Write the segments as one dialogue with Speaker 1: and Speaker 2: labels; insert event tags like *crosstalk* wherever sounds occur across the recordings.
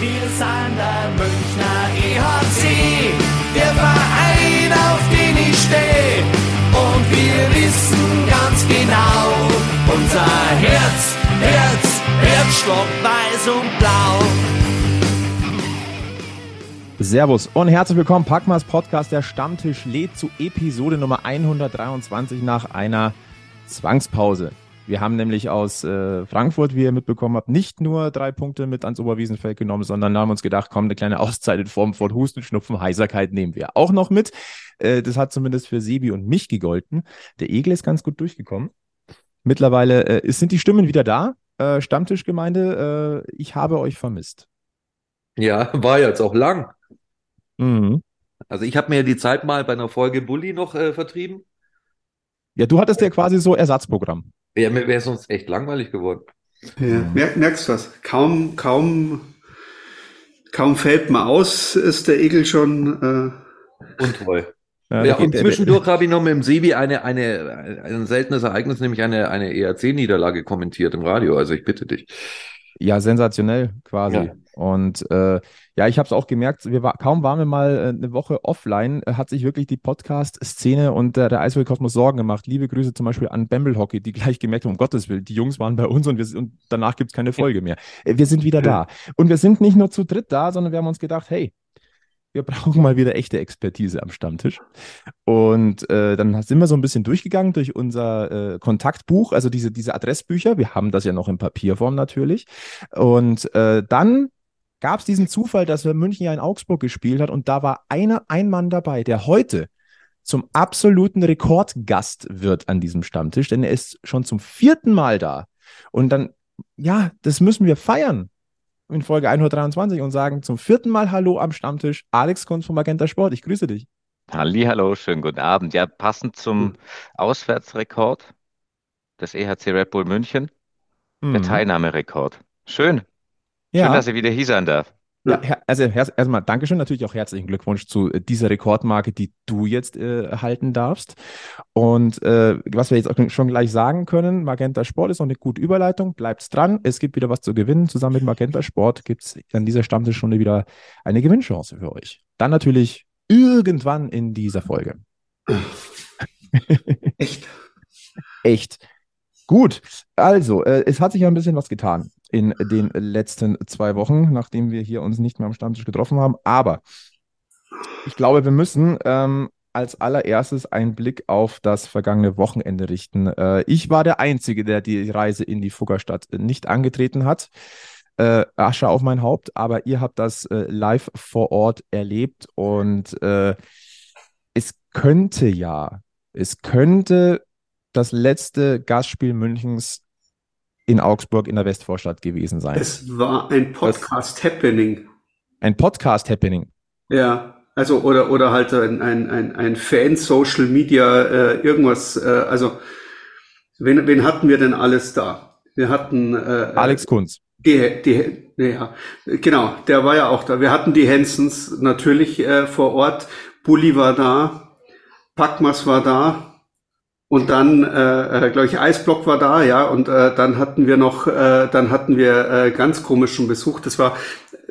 Speaker 1: Wir sind der Münchner EHC, der Verein, auf den ich stehe. Und wir wissen ganz genau, unser Herz, Herz, Herzstock weiß und blau.
Speaker 2: Servus und herzlich willkommen. Packmas Podcast, der Stammtisch lädt zu Episode Nummer 123 nach einer Zwangspause. Wir haben nämlich aus äh, Frankfurt, wie ihr mitbekommen habt, nicht nur drei Punkte mit ans Oberwiesenfeld genommen, sondern haben uns gedacht, komm, eine kleine Auszeit in Form von Husten, Schnupfen, Heiserkeit nehmen wir auch noch mit. Äh, das hat zumindest für Sebi und mich gegolten. Der Egel ist ganz gut durchgekommen. Mittlerweile äh, sind die Stimmen wieder da. Äh, Stammtischgemeinde, äh, ich habe euch vermisst.
Speaker 3: Ja, war jetzt auch lang.
Speaker 2: Mhm.
Speaker 3: Also ich habe mir die Zeit mal bei einer Folge Bully noch äh, vertrieben.
Speaker 2: Ja, du hattest ja quasi so Ersatzprogramm.
Speaker 3: Ja, mir wäre sonst echt langweilig geworden.
Speaker 4: Ja, merk, merkst du was? Kaum, kaum, kaum fällt man aus, ist der Egel schon.
Speaker 3: Untreu.
Speaker 2: Ja,
Speaker 3: Ja, und zwischendurch habe ich noch mit dem Sebi eine, eine, ein seltenes Ereignis, nämlich eine, eine ERC-Niederlage kommentiert im Radio. Also ich bitte dich.
Speaker 2: Ja, sensationell quasi.
Speaker 3: Ja.
Speaker 2: Und äh, ja, ich habe es auch gemerkt, wir war, kaum waren wir mal äh, eine Woche offline, äh, hat sich wirklich die Podcast-Szene und der Eishockey-Kosmos Sorgen gemacht. Liebe Grüße zum Beispiel an Bamble Hockey, die gleich gemerkt haben, um Gottes Willen, die Jungs waren bei uns und, wir, und danach gibt es keine Folge mehr. Äh, wir sind wieder da. Und wir sind nicht nur zu dritt da, sondern wir haben uns gedacht, hey, wir brauchen mal wieder echte Expertise am Stammtisch. Und äh, dann sind wir so ein bisschen durchgegangen durch unser äh, Kontaktbuch, also diese, diese Adressbücher. Wir haben das ja noch in Papierform natürlich. Und äh, dann gab es diesen Zufall, dass wir München ja in Augsburg gespielt hat und da war einer, ein Mann dabei, der heute zum absoluten Rekordgast wird an diesem Stammtisch, denn er ist schon zum vierten Mal da. Und dann, ja, das müssen wir feiern in Folge 123 und sagen zum vierten Mal Hallo am Stammtisch, Alex Kunz vom Magenta Sport. Ich grüße dich.
Speaker 5: Hallo, schönen guten Abend. Ja, passend zum Auswärtsrekord des EHC Red Bull München, der
Speaker 2: Mhm.
Speaker 5: Teilnahmerekord. Schön. Schön,
Speaker 2: Ja.
Speaker 5: dass ich wieder hier sein darf.
Speaker 2: Ja, also erstmal Dankeschön, natürlich auch herzlichen Glückwunsch zu äh, dieser Rekordmarke, die du jetzt äh, halten darfst. Und äh, was wir jetzt auch schon gleich sagen können, Magenta Sport ist noch eine gute Überleitung, bleibt dran, es gibt wieder was zu gewinnen. Zusammen mit Magenta Sport gibt es an dieser Stammtischstunde wieder eine Gewinnchance für euch. Dann natürlich irgendwann in dieser Folge.
Speaker 4: echt. *laughs*
Speaker 2: Echt. Gut, also, äh, es hat sich ja ein bisschen was getan in den letzten zwei Wochen, nachdem wir hier uns nicht mehr am Stammtisch getroffen haben. Aber ich glaube, wir müssen ähm, als allererstes einen Blick auf das vergangene Wochenende richten. Äh, ich war der Einzige, der die Reise in die Fuggerstadt nicht angetreten hat. Äh, Asche auf mein Haupt, aber ihr habt das äh, live vor Ort erlebt und äh, es könnte ja, es könnte das letzte Gastspiel Münchens in Augsburg in der Westvorstadt gewesen sein.
Speaker 4: Es war ein Podcast-Happening.
Speaker 2: Ein Podcast-Happening.
Speaker 4: Ja, also oder oder halt ein ein ein, ein Fan Social Media äh, irgendwas. Äh, also wen wen hatten wir denn alles da? Wir hatten äh,
Speaker 2: Alex Kunz.
Speaker 4: Die, die, ja, genau, der war ja auch da. Wir hatten die Hensons natürlich äh, vor Ort. Bulli war da, Packmas war da und dann, äh, äh, glaube ich, Eisblock war da, ja. Und äh, dann hatten wir noch, äh, dann hatten wir äh, ganz komischen Besuch. Das war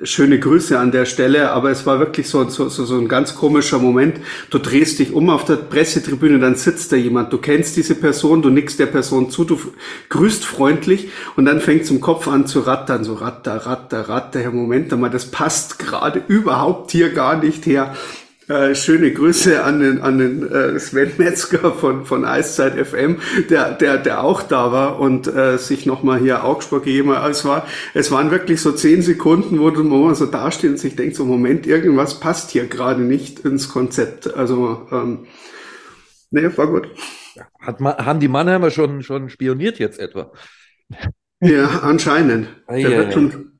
Speaker 4: schöne Grüße an der Stelle, aber es war wirklich so, so, so, so ein ganz komischer Moment. Du drehst dich um auf der Pressetribüne, dann sitzt da jemand, du kennst diese Person, du nickst der Person zu, du grüßt freundlich und dann fängt zum Kopf an zu rattern, so ratter, ratter, ratter. Ja, Moment einmal, das passt gerade *laughs* überhaupt hier gar nicht her. Äh, schöne Grüße an den, an den äh, Sven Metzger von, von Eiszeit FM, der, der, der auch da war und äh, sich nochmal hier Augsburg gegeben hat. Es, war, es waren wirklich so zehn Sekunden, wo man so dasteht und sich denkt, so Moment, irgendwas passt hier gerade nicht ins Konzept. Also, ähm, nee, war gut.
Speaker 3: Hat ma haben die Mannheimer schon, schon spioniert jetzt etwa?
Speaker 4: Ja, anscheinend.
Speaker 3: Ei,
Speaker 4: Der
Speaker 3: ei,
Speaker 4: wird
Speaker 3: ei.
Speaker 4: schon,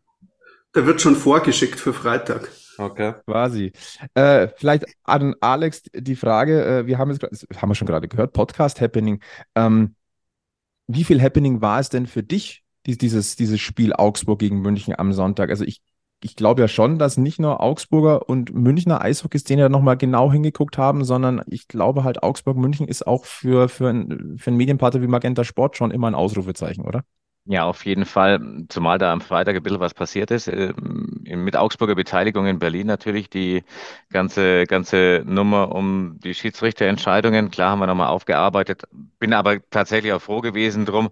Speaker 4: der wird schon vorgeschickt für Freitag.
Speaker 3: Okay.
Speaker 2: Quasi. Äh, vielleicht an Alex die Frage, äh, wir haben es haben wir schon gerade gehört, Podcast Happening. Ähm, wie viel Happening war es denn für dich, dies- dieses, dieses Spiel Augsburg gegen München am Sonntag? Also ich, ich glaube ja schon, dass nicht nur Augsburger und Münchner Eishockey-Szene da nochmal genau hingeguckt haben, sondern ich glaube halt Augsburg-München ist auch für, für, ein, für einen Medienpartner wie Magenta Sport schon immer ein Ausrufezeichen, oder?
Speaker 5: Ja, auf jeden Fall, zumal da am Freitag ein bisschen was passiert ist. Ähm, Mit Augsburger Beteiligung in Berlin natürlich die ganze, ganze Nummer um die Schiedsrichterentscheidungen. Klar haben wir nochmal aufgearbeitet. Bin aber tatsächlich auch froh gewesen drum,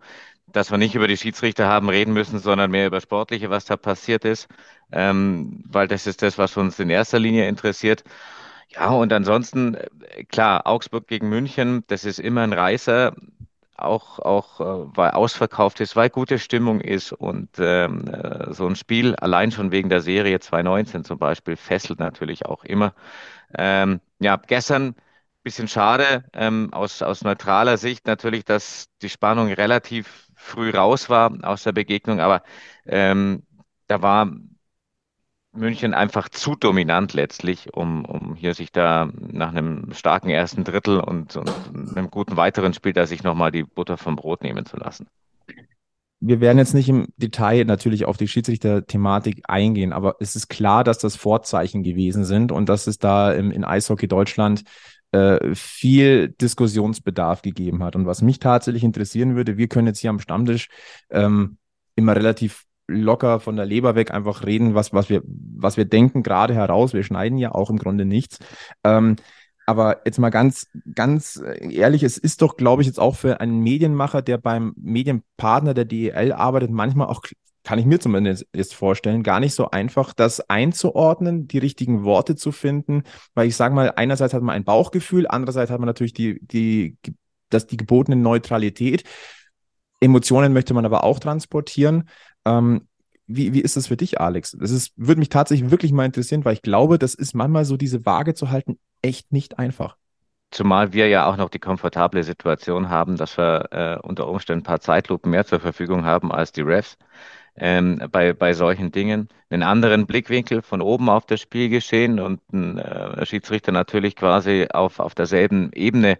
Speaker 5: dass wir nicht über die Schiedsrichter haben reden müssen, sondern mehr über Sportliche, was da passiert ist. Ähm, weil das ist das, was uns in erster Linie interessiert. Ja, und ansonsten, äh, klar, Augsburg gegen München, das ist immer ein Reißer auch, auch äh, weil ausverkauft ist, weil gute Stimmung ist und ähm, äh, so ein Spiel allein schon wegen der Serie 2019 zum Beispiel fesselt natürlich auch immer. Ähm, ja, gestern bisschen schade ähm, aus, aus neutraler Sicht natürlich, dass die Spannung relativ früh raus war aus der Begegnung, aber ähm, da war München einfach zu dominant letztlich, um, um hier sich da nach einem starken ersten Drittel und, und einem guten weiteren Spiel da sich nochmal die Butter vom Brot nehmen zu lassen.
Speaker 2: Wir werden jetzt nicht im Detail natürlich auf die Schiedsrichter-Thematik eingehen, aber es ist klar, dass das Vorzeichen gewesen sind und dass es da im, in Eishockey Deutschland äh, viel Diskussionsbedarf gegeben hat. Und was mich tatsächlich interessieren würde, wir können jetzt hier am Stammtisch ähm, immer relativ locker von der Leber weg einfach reden, was, was, wir, was wir denken, gerade heraus. Wir schneiden ja auch im Grunde nichts. Ähm, aber jetzt mal ganz, ganz ehrlich, es ist doch, glaube ich, jetzt auch für einen Medienmacher, der beim Medienpartner der DEL arbeitet, manchmal auch, kann ich mir zumindest jetzt vorstellen, gar nicht so einfach, das einzuordnen, die richtigen Worte zu finden. Weil ich sage mal, einerseits hat man ein Bauchgefühl, andererseits hat man natürlich die, die, das, die gebotene Neutralität. Emotionen möchte man aber auch transportieren. Ähm, wie, wie ist das für dich, Alex? Das ist, würde mich tatsächlich wirklich mal interessieren, weil ich glaube, das ist manchmal so, diese Waage zu halten, echt nicht einfach.
Speaker 5: Zumal wir ja auch noch die komfortable Situation haben, dass wir äh, unter Umständen ein paar Zeitlupen mehr zur Verfügung haben als die Refs ähm, bei, bei solchen Dingen. Einen anderen Blickwinkel von oben auf das Spiel geschehen und ein äh, Schiedsrichter natürlich quasi auf, auf derselben Ebene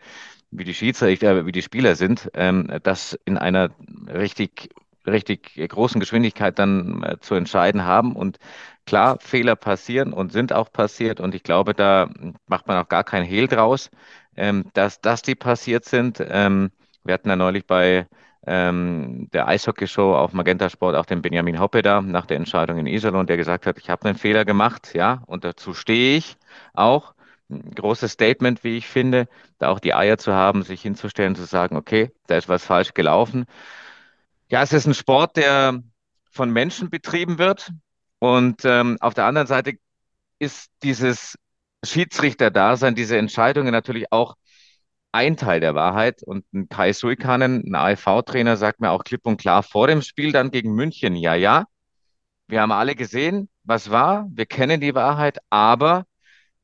Speaker 5: wie die Schiedsrichter, wie die Spieler sind, ähm, das in einer richtig richtig großen Geschwindigkeit dann äh, zu entscheiden haben. Und klar, Fehler passieren und sind auch passiert. Und ich glaube, da macht man auch gar kein Hehl draus, ähm, dass, dass die passiert sind. Ähm, wir hatten ja neulich bei ähm, der Eishockey-Show auf Magenta Sport auch den Benjamin Hoppe da nach der Entscheidung in Iserlohn, der gesagt hat, ich habe einen Fehler gemacht, ja, und dazu stehe ich auch. Ein großes Statement, wie ich finde, da auch die Eier zu haben, sich hinzustellen, zu sagen, okay, da ist was falsch gelaufen. Ja, es ist ein Sport, der von Menschen betrieben wird. Und ähm, auf der anderen Seite ist dieses Schiedsrichter-Dasein, diese Entscheidungen natürlich auch ein Teil der Wahrheit. Und ein Kai Suikanen, ein AIV-Trainer, sagt mir auch klipp und klar vor dem Spiel dann gegen München, ja, ja, wir haben alle gesehen, was war, wir kennen die Wahrheit, aber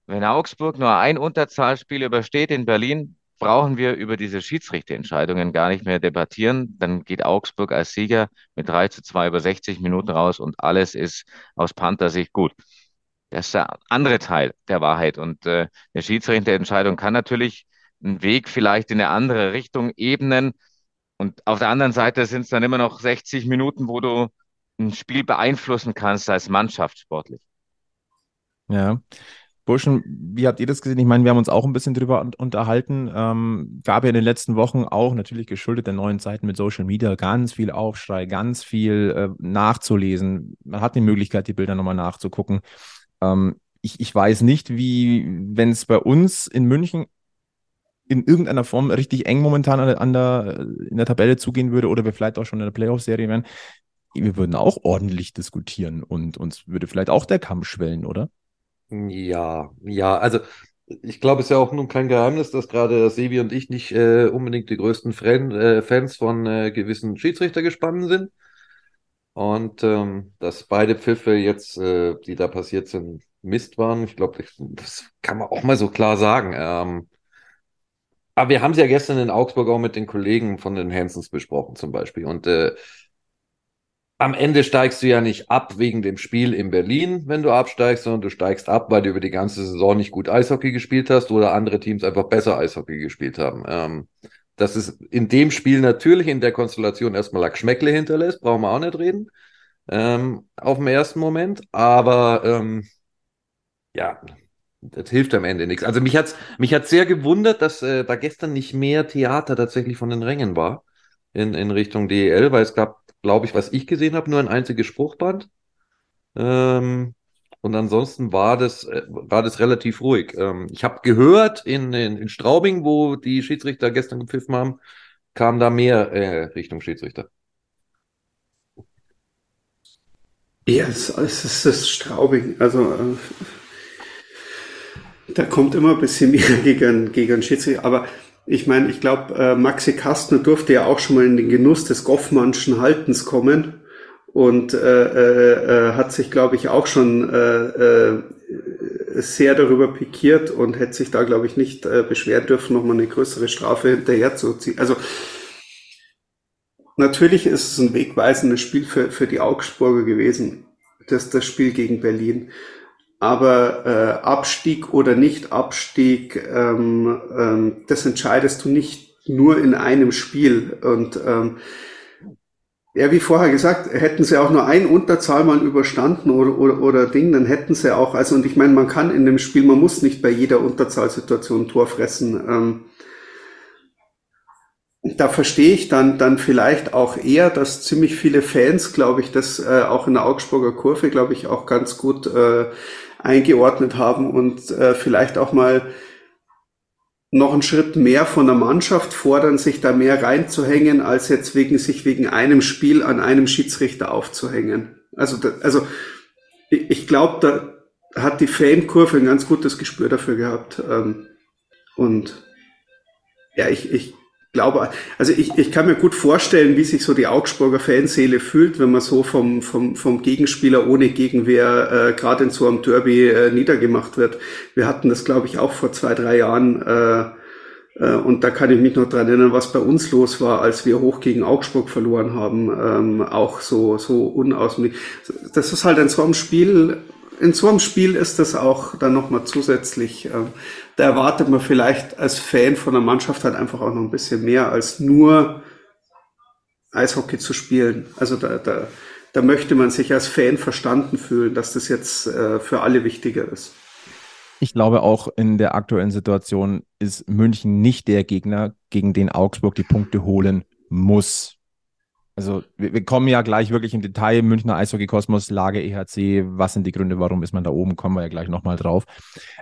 Speaker 5: wenn Augsburg nur ein Unterzahlspiel übersteht in Berlin, brauchen wir über diese Schiedsrichterentscheidungen gar nicht mehr debattieren. Dann geht Augsburg als Sieger mit 3 zu 2 über 60 Minuten raus und alles ist aus Panther-Sicht gut. Das ist der andere Teil der Wahrheit. Und äh, eine Schiedsrichterentscheidung kann natürlich einen Weg vielleicht in eine andere Richtung ebnen. Und auf der anderen Seite sind es dann immer noch 60 Minuten, wo du ein Spiel beeinflussen kannst als Mannschaft sportlich.
Speaker 2: Ja, Burschen, wie habt ihr das gesehen? Ich meine, wir haben uns auch ein bisschen drüber unterhalten. Ähm, gab ja in den letzten Wochen auch natürlich geschuldet der neuen Zeiten mit Social Media ganz viel Aufschrei, ganz viel äh, nachzulesen. Man hat die Möglichkeit, die Bilder nochmal nachzugucken. Ähm, ich, ich weiß nicht, wie, wenn es bei uns in München in irgendeiner Form richtig eng momentan an der, in der Tabelle zugehen würde oder wir vielleicht auch schon in der Playoff-Serie wären, wir würden auch ordentlich diskutieren und uns würde vielleicht auch der Kampf schwellen, oder?
Speaker 3: Ja, ja, also ich glaube, es ist ja auch nun kein Geheimnis, dass gerade Sevi und ich nicht äh, unbedingt die größten Fran äh, Fans von äh, gewissen Schiedsrichtergespannen sind. Und ähm, dass beide Pfiffe jetzt, äh, die da passiert sind, Mist waren. Ich glaube, das kann man auch mal so klar sagen. Ähm, aber wir haben es ja gestern in Augsburg auch mit den Kollegen von den Hansons besprochen, zum Beispiel. Und äh, am Ende steigst du ja nicht ab wegen dem Spiel in Berlin, wenn du absteigst, sondern du steigst ab, weil du über die ganze Saison nicht gut Eishockey gespielt hast oder andere Teams einfach besser Eishockey gespielt haben. Ähm, dass es in dem Spiel natürlich in der Konstellation erstmal Geschmäckle hinterlässt, brauchen wir auch nicht reden. Ähm, auf dem ersten Moment, aber ähm, ja, das hilft am Ende nichts. Also mich hat's mich hat's sehr gewundert, dass äh, da gestern nicht mehr Theater tatsächlich von den Rängen war in, in Richtung DEL, weil es gab glaube ich, was ich gesehen habe, nur ein einziges Spruchband. Ähm, und ansonsten war das, äh, war das relativ ruhig. Ähm, ich habe gehört, in, in, in Straubing, wo die Schiedsrichter gestern gepfiffen haben, kam da mehr äh, Richtung Schiedsrichter.
Speaker 4: Ja, es, es ist das Straubing. Also äh, da kommt immer ein bisschen mehr *laughs* gegen, gegen Schiedsrichter. Aber ich meine, ich glaube, äh, Maxi Kastner durfte ja auch schon mal in den Genuss des Goffmannschen Haltens kommen und äh, äh, äh hat sich, glaube ich, auch schon äh, äh, sehr darüber pikiert und hätte sich da, glaube ich, nicht äh, beschweren dürfen, nochmal eine größere Strafe hinterher zu ziehen. Also natürlich ist es ein wegweisendes Spiel für, für die Augsburger gewesen, das, das Spiel gegen Berlin. Aber äh, Abstieg oder nicht Abstieg, ähm, ähm, das entscheidest du nicht nur in einem Spiel. Und ähm, ja, wie vorher gesagt, hätten sie auch nur ein Unterzahl mal überstanden oder, oder, oder Ding, dann hätten sie auch, also und ich meine, man kann in dem Spiel, man muss nicht bei jeder Unterzahlsituation Tor fressen. Ähm, da verstehe ich dann, dann vielleicht auch eher, dass ziemlich viele Fans, glaube ich, das äh, auch in der Augsburger Kurve, glaube ich, auch ganz gut äh, eingeordnet haben und äh, vielleicht auch mal noch einen Schritt mehr von der Mannschaft fordern, sich da mehr reinzuhängen, als jetzt wegen sich wegen einem Spiel an einem Schiedsrichter aufzuhängen. Also, da, also ich, ich glaube, da hat die Fankurve ein ganz gutes Gespür dafür gehabt. Ähm, und ja, ich, ich glaube, also ich, ich kann mir gut vorstellen, wie sich so die Augsburger Fanseele fühlt, wenn man so vom, vom, vom Gegenspieler ohne Gegenwehr äh, gerade in so einem Derby äh, niedergemacht wird. Wir hatten das, glaube ich, auch vor zwei, drei Jahren. Äh, äh, und da kann ich mich noch dran erinnern, was bei uns los war, als wir hoch gegen Augsburg verloren haben. Ähm, auch so, so unauswendig. Das ist halt in so einem Spiel, in so einem Spiel ist das auch dann nochmal zusätzlich, äh, da erwartet man vielleicht als Fan von der Mannschaft halt einfach auch noch ein bisschen mehr als nur Eishockey zu spielen. Also da, da, da möchte man sich als Fan verstanden fühlen, dass das jetzt äh, für alle wichtiger ist.
Speaker 2: Ich glaube auch in der aktuellen Situation ist München nicht der Gegner, gegen den Augsburg die Punkte holen muss. Also wir, wir, kommen ja gleich wirklich im Detail, Münchner Eishockey-Kosmos, Lage EHC, was sind die Gründe, warum ist man da oben, kommen wir ja gleich nochmal drauf.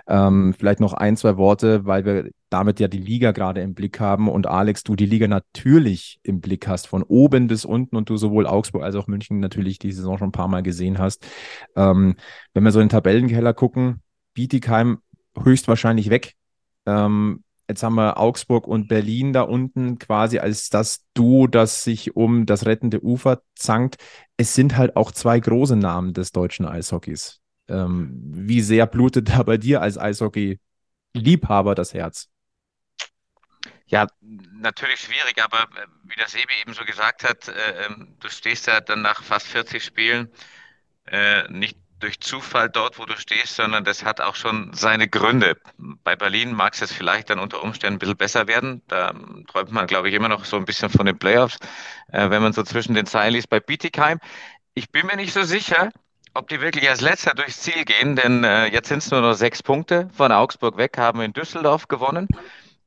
Speaker 2: Ähm, vielleicht noch ein, zwei Worte, weil wir damit ja die Liga gerade im Blick haben und Alex, du die Liga natürlich im Blick hast, von oben bis unten und du sowohl Augsburg als auch München natürlich die Saison schon ein paar Mal gesehen hast. Ähm, wenn wir so in den Tabellenkeller gucken, Bietigheim höchstwahrscheinlich weg. Ähm, Jetzt haben wir Augsburg und Berlin da unten quasi als das Duo, das sich um das rettende Ufer zankt. Es sind halt auch zwei große Namen des deutschen Eishockeys. Ähm, wie sehr blutet da bei dir als Eishockey-Liebhaber das Herz?
Speaker 5: Ja, natürlich schwierig, aber äh, wie der Sebi eben so gesagt hat, äh, ähm, du stehst ja dann nach fast 40 Spielen äh, nicht durch Zufall dort, wo du stehst, sondern das hat auch schon seine Gründe. Bei Berlin mag es jetzt vielleicht dann unter Umständen ein bisschen besser werden. Da träumt man, glaube ich, immer noch so ein bisschen von den Playoffs, äh, wenn man so zwischen den Zeilen liest. Bei Bietigheim, ich bin mir nicht so sicher, ob die wirklich als letzter durchs Ziel gehen, denn äh, jetzt sind es nur noch sechs Punkte von Augsburg weg, haben in Düsseldorf gewonnen.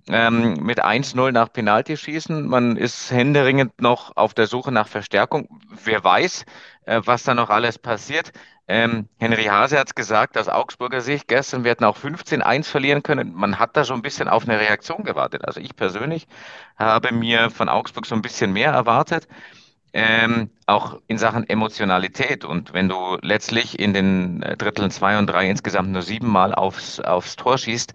Speaker 5: Ähm, mit 1-0 nach Penaltyschießen. Man ist händeringend noch auf der Suche nach Verstärkung. Wer weiß, äh, was da noch alles passiert. Ähm, Henry Hase hat es gesagt, aus Augsburger Sicht, gestern, wir hätten auch 15-1 verlieren können. Man hat da so ein bisschen auf eine Reaktion gewartet. Also ich persönlich habe mir von Augsburg so ein bisschen mehr erwartet. Ähm, auch in Sachen Emotionalität. Und wenn du letztlich in den äh, Dritteln zwei und drei insgesamt nur siebenmal aufs, aufs Tor schießt,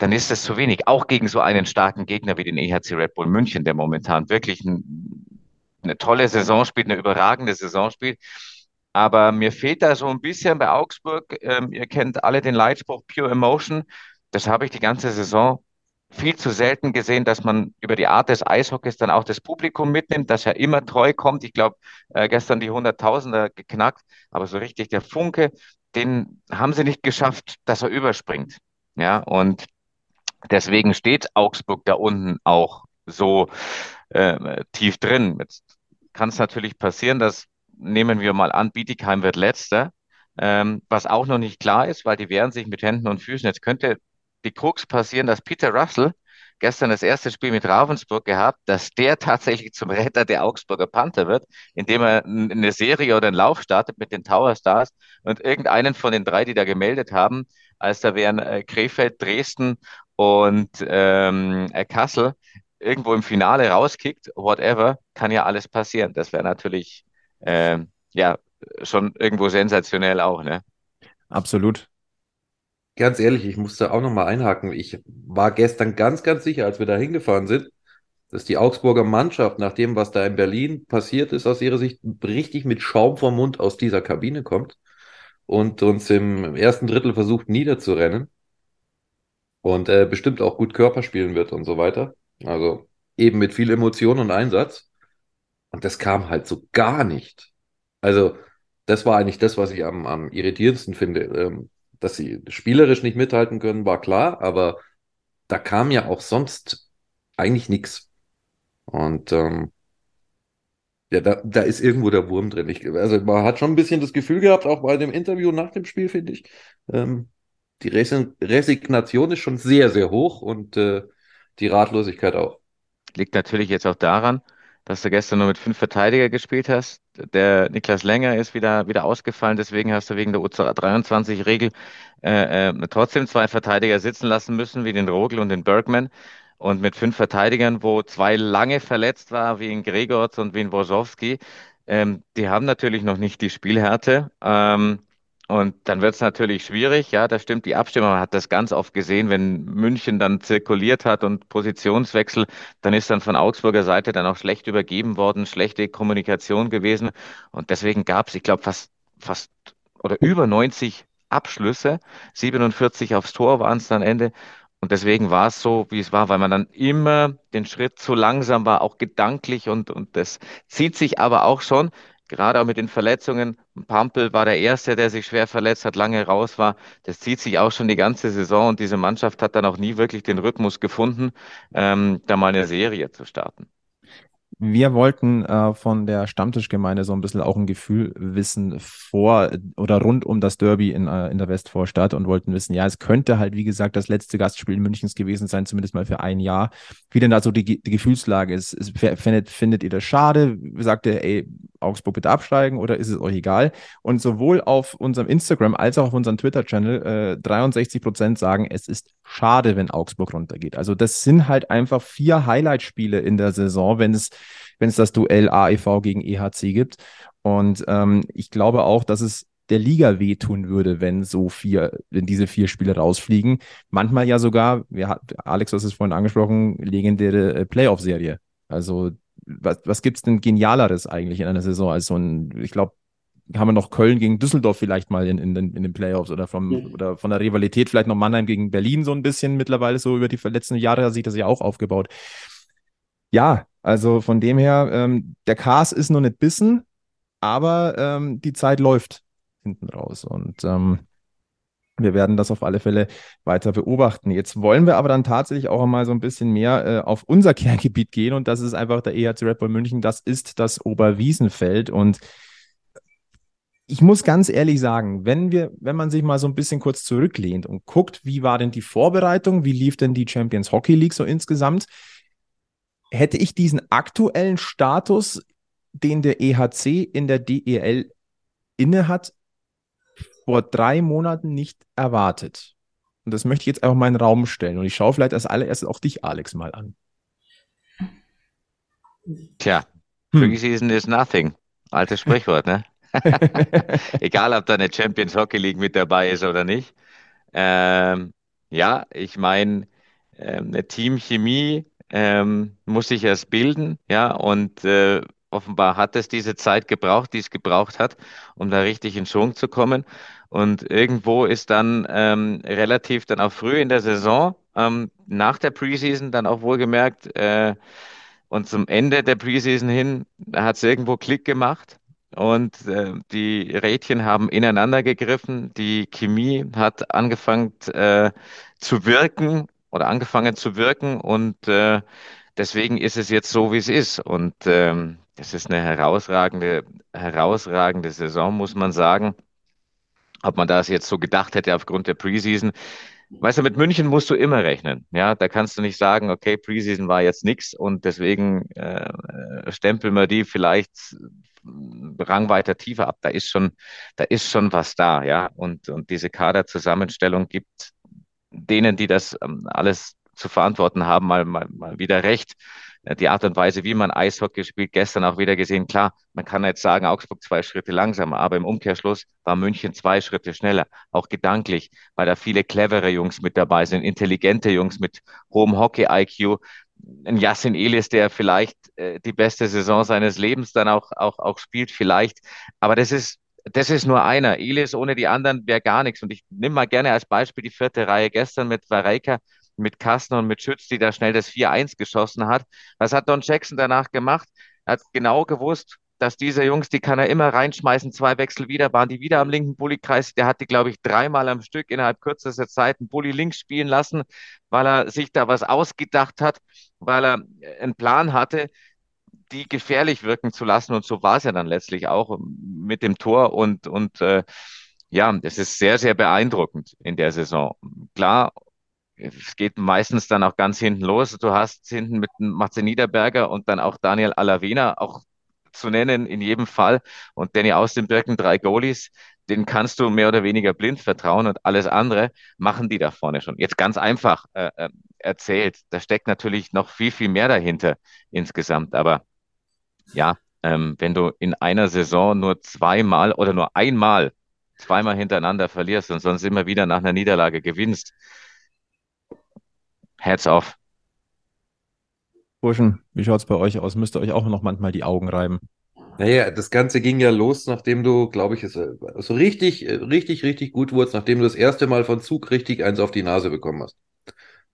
Speaker 5: dann ist das zu wenig. Auch gegen so einen starken Gegner wie den EHC Red Bull München, der momentan wirklich ein, eine tolle Saison spielt, eine überragende Saison spielt. Aber mir fehlt da so ein bisschen bei Augsburg. Ähm, ihr kennt alle den Leitspruch Pure Emotion. Das habe ich die ganze Saison viel zu selten gesehen, dass man über die Art des Eishockeys dann auch das Publikum mitnimmt, dass er immer treu kommt. Ich glaube, äh, gestern die Hunderttausender geknackt, aber so richtig der Funke, den haben sie nicht geschafft, dass er überspringt. Ja, und deswegen steht Augsburg da unten auch so äh, tief drin. Jetzt kann es natürlich passieren, dass nehmen wir mal an, Bietigheim wird letzter, ähm, was auch noch nicht klar ist, weil die wehren sich mit Händen und Füßen. Jetzt könnte die Krux passieren, dass Peter Russell gestern das erste Spiel mit Ravensburg gehabt, dass der tatsächlich zum Retter der Augsburger Panther wird, indem er eine Serie oder einen Lauf startet mit den Tower Stars und irgendeinen von den drei, die da gemeldet haben, als da wären äh, Krefeld, Dresden und ähm, äh, Kassel irgendwo im Finale rauskickt, whatever, kann ja alles passieren. Das wäre natürlich äh, ja schon irgendwo sensationell auch, ne?
Speaker 2: Absolut.
Speaker 3: Ganz ehrlich, ich musste auch nochmal einhaken. Ich war gestern ganz, ganz sicher, als wir da hingefahren sind, dass die Augsburger Mannschaft, nach dem, was da in Berlin passiert ist, aus ihrer Sicht richtig mit Schaum vom Mund aus dieser Kabine kommt und uns im ersten Drittel versucht niederzurennen und äh, bestimmt auch gut Körper spielen wird und so weiter. Also eben mit viel Emotion und Einsatz. Und das kam halt so gar nicht. Also das war eigentlich das, was ich am, am irritierendsten finde. Ähm, dass sie spielerisch nicht mithalten können, war klar, aber da kam ja auch sonst eigentlich nichts. Und ähm, ja, da, da ist irgendwo der Wurm drin. Ich, also man hat schon ein bisschen das Gefühl gehabt, auch bei dem Interview nach dem Spiel, finde ich, ähm, die Resignation ist schon sehr, sehr hoch und äh, die Ratlosigkeit auch.
Speaker 5: Liegt natürlich jetzt auch daran, dass du gestern nur mit fünf Verteidiger gespielt hast. Der Niklas Länger ist wieder, wieder ausgefallen, deswegen hast du wegen der U23-Regel äh, äh, trotzdem zwei Verteidiger sitzen lassen müssen, wie den Rogel und den Bergman. Und mit fünf Verteidigern, wo zwei lange verletzt war, wie in Gregorz und wie in Wojowski, ähm, die haben natürlich noch nicht die Spielhärte. Ähm, und dann wird es natürlich schwierig, ja, da stimmt die Abstimmung. Man hat das ganz oft gesehen, wenn München dann zirkuliert hat und Positionswechsel, dann ist dann von Augsburger Seite dann auch schlecht übergeben worden, schlechte Kommunikation gewesen. Und deswegen gab es, ich glaube, fast, fast oder über 90 Abschlüsse, 47 aufs Tor waren es dann Ende. Und deswegen war es so, wie es war, weil man dann immer den Schritt zu langsam war, auch gedanklich und, und das zieht sich aber auch schon gerade auch mit den Verletzungen. Pampel war der Erste, der sich schwer verletzt hat, lange raus war. Das zieht sich auch schon die ganze Saison und diese Mannschaft hat dann auch nie wirklich den Rhythmus gefunden, ähm, da mal eine Serie zu starten.
Speaker 2: Wir wollten äh, von der Stammtischgemeinde so ein bisschen auch ein Gefühl wissen vor oder rund um das Derby in, äh, in der Westvorstadt und wollten wissen, ja, es könnte halt, wie gesagt, das letzte Gastspiel Münchens gewesen sein, zumindest mal für ein Jahr. Wie denn da so die, die Gefühlslage ist. ist findet, findet ihr das schade? Sagt ihr, ey, Augsburg bitte absteigen oder ist es euch egal? Und sowohl auf unserem Instagram als auch auf unserem Twitter-Channel äh, 63 Prozent sagen, es ist schade, wenn Augsburg runtergeht. Also das sind halt einfach vier Highlight-Spiele in der Saison, wenn es, wenn es das Duell AEV gegen EHC gibt. Und ähm, ich glaube auch, dass es der Liga wehtun würde, wenn so vier, wenn diese vier Spiele rausfliegen. Manchmal ja sogar, wir Alex, du hast es vorhin angesprochen, legendäre äh, Playoff-Serie. Also was, was gibt es denn Genialeres eigentlich in einer Saison als so ein, ich glaube, haben wir noch Köln gegen Düsseldorf vielleicht mal in, in, den, in den Playoffs oder, vom, ja. oder von der Rivalität vielleicht noch Mannheim gegen Berlin so ein bisschen mittlerweile so über die letzten Jahre hat sich das ja auch aufgebaut. Ja, also von dem her, ähm, der Cast ist noch nicht bissen, aber ähm, die Zeit läuft hinten raus und ähm, wir werden das auf alle Fälle weiter beobachten. Jetzt wollen wir aber dann tatsächlich auch einmal so ein bisschen mehr äh, auf unser *laughs* Kerngebiet gehen und das ist einfach der EHC Red Bull München. Das ist das Oberwiesenfeld und ich muss ganz ehrlich sagen, wenn wir, wenn man sich mal so ein bisschen kurz zurücklehnt und guckt, wie war denn die Vorbereitung, wie lief denn die Champions Hockey League so insgesamt, hätte ich diesen aktuellen Status, den der EHC in der DEL innehat, vor drei Monaten nicht erwartet. Und das möchte ich jetzt einfach mal in den Raum stellen. Und ich schaue vielleicht als allererstes auch dich, Alex, mal an.
Speaker 5: Tja, hm. Preseason is nothing. Altes Sprichwort, ne? *laughs* Egal, ob da eine Champions Hockey League mit dabei ist oder nicht. Ähm, ja, ich meine, ähm, eine Teamchemie ähm, muss sich erst bilden, ja, und äh, offenbar hat es diese Zeit gebraucht, die es gebraucht hat, um da richtig in Schwung zu kommen. Und irgendwo ist dann ähm, relativ dann auch früh in der Saison, ähm, nach der Preseason dann auch wohlgemerkt, äh, und zum Ende der Preseason hin hat es irgendwo Klick gemacht und äh, die Rädchen haben ineinander gegriffen. Die Chemie hat angefangen äh, zu wirken oder angefangen zu wirken und äh, deswegen ist es jetzt so, wie es ist. Und ähm, es ist eine herausragende, herausragende Saison, muss man sagen. Ob man das jetzt so gedacht hätte aufgrund der Preseason, weißt du, mit München musst du immer rechnen. Ja, da kannst du nicht sagen, okay, Preseason war jetzt nichts und deswegen äh, stempeln wir die vielleicht Rang weiter tiefer ab. Da ist schon, da ist schon was da, ja. Und, und diese Kaderzusammenstellung gibt denen, die das ähm, alles zu verantworten haben, mal, mal, mal wieder recht. Die Art und Weise, wie man Eishockey spielt, gestern auch wieder gesehen. Klar, man kann jetzt sagen, Augsburg zwei Schritte langsamer, aber im Umkehrschluss war München zwei Schritte schneller, auch gedanklich, weil da viele clevere Jungs mit dabei sind, intelligente Jungs mit hohem Hockey-IQ. Ein Yassin Elis, der vielleicht äh, die beste Saison seines Lebens dann auch, auch, auch spielt, vielleicht. Aber das ist, das ist nur einer. Elis ohne die anderen wäre gar nichts. Und ich nehme mal gerne als Beispiel die vierte Reihe gestern mit Vareika mit Kastner und mit Schütz, die da schnell das 4-1 geschossen hat. Was hat Don Jackson danach gemacht? Er hat genau gewusst, dass diese Jungs, die kann er immer reinschmeißen, zwei Wechsel wieder, waren die wieder am linken Bullykreis. Der hat die, glaube ich, dreimal am Stück innerhalb kürzester Zeit einen Bulli links spielen lassen, weil er sich da was ausgedacht hat, weil er einen Plan hatte, die gefährlich wirken zu lassen. Und so war es ja dann letztlich auch mit dem Tor. Und, und äh, ja, das ist sehr, sehr beeindruckend in der Saison. Klar, es geht meistens dann auch ganz hinten los. Du hast hinten mit Matze Niederberger und dann auch Daniel Alavena auch zu nennen in jedem Fall und Danny aus den Birken drei Goalies, denen kannst du mehr oder weniger blind vertrauen und alles andere machen die da vorne schon. Jetzt ganz einfach äh, äh erzählt, da steckt natürlich noch viel, viel mehr dahinter insgesamt, aber ja, ähm, wenn du in einer Saison nur zweimal oder nur einmal zweimal hintereinander verlierst und sonst immer wieder nach einer Niederlage gewinnst, Heads off.
Speaker 2: Burschen, wie schaut es bei euch aus? Müsst ihr euch auch noch manchmal die Augen reiben?
Speaker 3: Naja, das Ganze ging ja los, nachdem du, glaube ich, so also richtig, richtig, richtig gut wurdest, nachdem du das erste Mal von Zug richtig eins auf die Nase bekommen hast.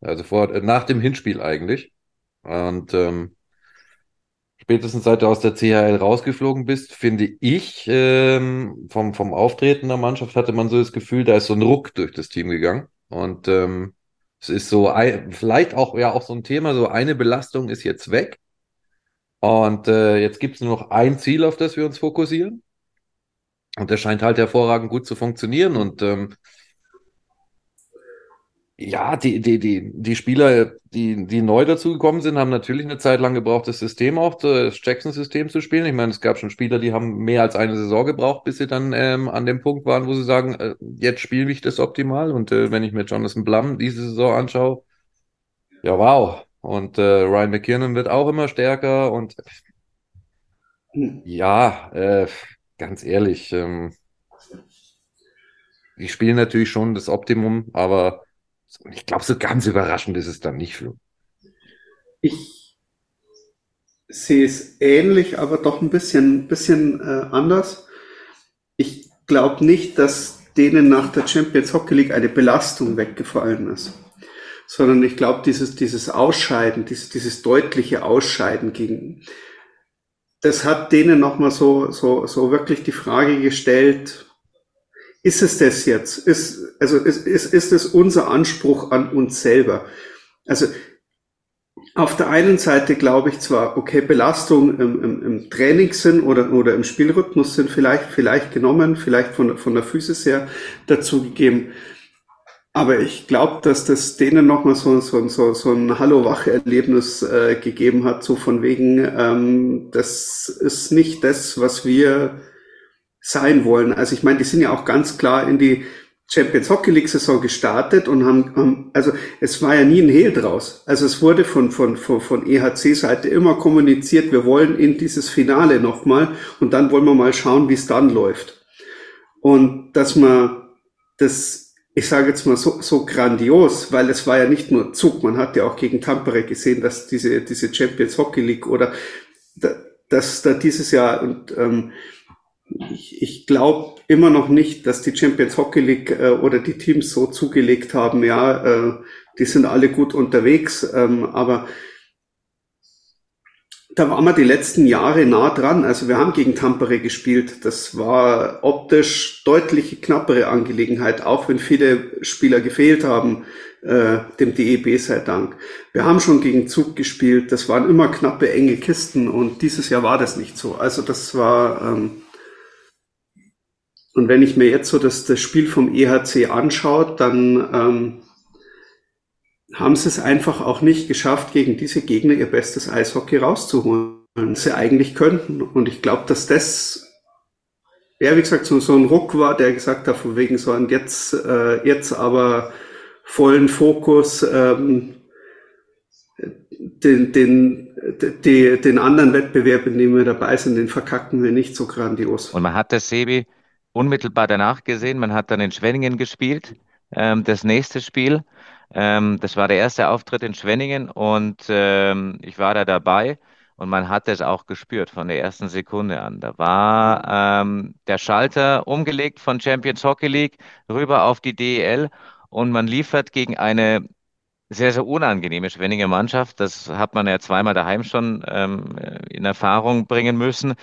Speaker 3: Also vor, nach dem Hinspiel eigentlich. Und ähm, spätestens seit du aus der CHL rausgeflogen bist, finde ich, ähm, vom, vom Auftreten der Mannschaft hatte man so das Gefühl, da ist so ein Ruck durch das Team gegangen. Und ähm, es ist so, ein, vielleicht auch, ja, auch so ein Thema, so eine Belastung ist jetzt weg. Und äh, jetzt gibt es nur noch ein Ziel, auf das wir uns fokussieren. Und das scheint halt hervorragend gut zu funktionieren. Und ähm, ja, die, die, die, die Spieler, die, die neu dazugekommen sind, haben natürlich eine Zeit lang gebraucht, das System auch, das Jackson-System zu spielen. Ich meine, es gab schon Spieler, die haben mehr als eine Saison gebraucht, bis sie dann ähm, an dem Punkt waren, wo sie sagen, äh, jetzt spiele ich das optimal. Und äh, wenn ich mir Jonathan Blum diese Saison anschaue, ja, wow. Und äh, Ryan McKiernan wird auch immer stärker und ja, äh, ganz ehrlich, ähm, die spielen natürlich schon das Optimum, aber ich glaube, so ganz überraschend ist es dann nicht, Flo.
Speaker 4: Ich sehe es ähnlich, aber doch ein bisschen, bisschen äh, anders. Ich glaube nicht, dass denen nach der Champions Hockey League eine Belastung weggefallen ist, sondern ich glaube, dieses, dieses Ausscheiden, dieses, dieses deutliche Ausscheiden gegen, das hat denen nochmal so, so, so wirklich die Frage gestellt, ist es das jetzt? Ist, also ist, ist, ist es unser Anspruch an uns selber? Also auf der einen Seite glaube ich zwar, okay, Belastung im, im, im Trainingssinn oder, oder im Spielrhythmus sind vielleicht, vielleicht genommen, vielleicht von, von der Physis her dazugegeben. Aber ich glaube, dass das denen nochmal so, so, so, so ein Hallo-Wache-Erlebnis äh, gegeben hat, so von wegen, ähm, das ist nicht das, was wir sein wollen. Also ich meine, die sind ja auch ganz klar in die Champions Hockey League Saison gestartet und haben, haben also es war ja nie ein Hehl draus. Also es wurde von, von, von, von EHC Seite immer kommuniziert, wir wollen in dieses Finale nochmal und dann wollen wir mal schauen, wie es dann läuft. Und dass man das, ich sage jetzt mal so, so grandios, weil es war ja nicht nur Zug, man hat ja auch gegen Tampere gesehen, dass diese, diese Champions Hockey League oder dass da dieses Jahr und ähm, ich, ich glaube immer noch nicht, dass die Champions Hockey League äh, oder die Teams so zugelegt haben, ja, äh, die sind alle gut unterwegs, ähm, aber da waren wir die letzten Jahre nah dran. Also wir haben gegen Tampere gespielt. Das war optisch deutlich knappere Angelegenheit, auch wenn viele Spieler gefehlt haben, äh, dem DEB sei Dank. Wir haben schon gegen Zug gespielt. Das waren immer knappe, enge Kisten und dieses Jahr war das nicht so. Also das war ähm, und wenn ich mir jetzt so das, das Spiel vom EHC anschaue, dann ähm, haben sie es einfach auch nicht geschafft, gegen diese Gegner ihr bestes Eishockey rauszuholen, was sie eigentlich könnten. Und ich glaube, dass das ja, wie gesagt, so, so ein Ruck war, der gesagt hat, von wegen so, und jetzt, äh, jetzt aber vollen Fokus, ähm, den, den, die, den anderen Wettbewerb, in dem wir dabei sind, den verkacken wir nicht so grandios.
Speaker 5: Und man hat das Sebi unmittelbar danach gesehen. Man hat dann in Schwenningen gespielt, ähm, das nächste Spiel. Ähm, das war der erste Auftritt in Schwenningen und ähm, ich war da dabei. Und man hat es auch gespürt von der ersten Sekunde an. Da war ähm, der Schalter umgelegt von Champions Hockey League rüber auf die DEL und man liefert gegen eine sehr, sehr unangenehme Schwenninger Mannschaft. Das hat man ja zweimal daheim schon ähm, in Erfahrung bringen müssen.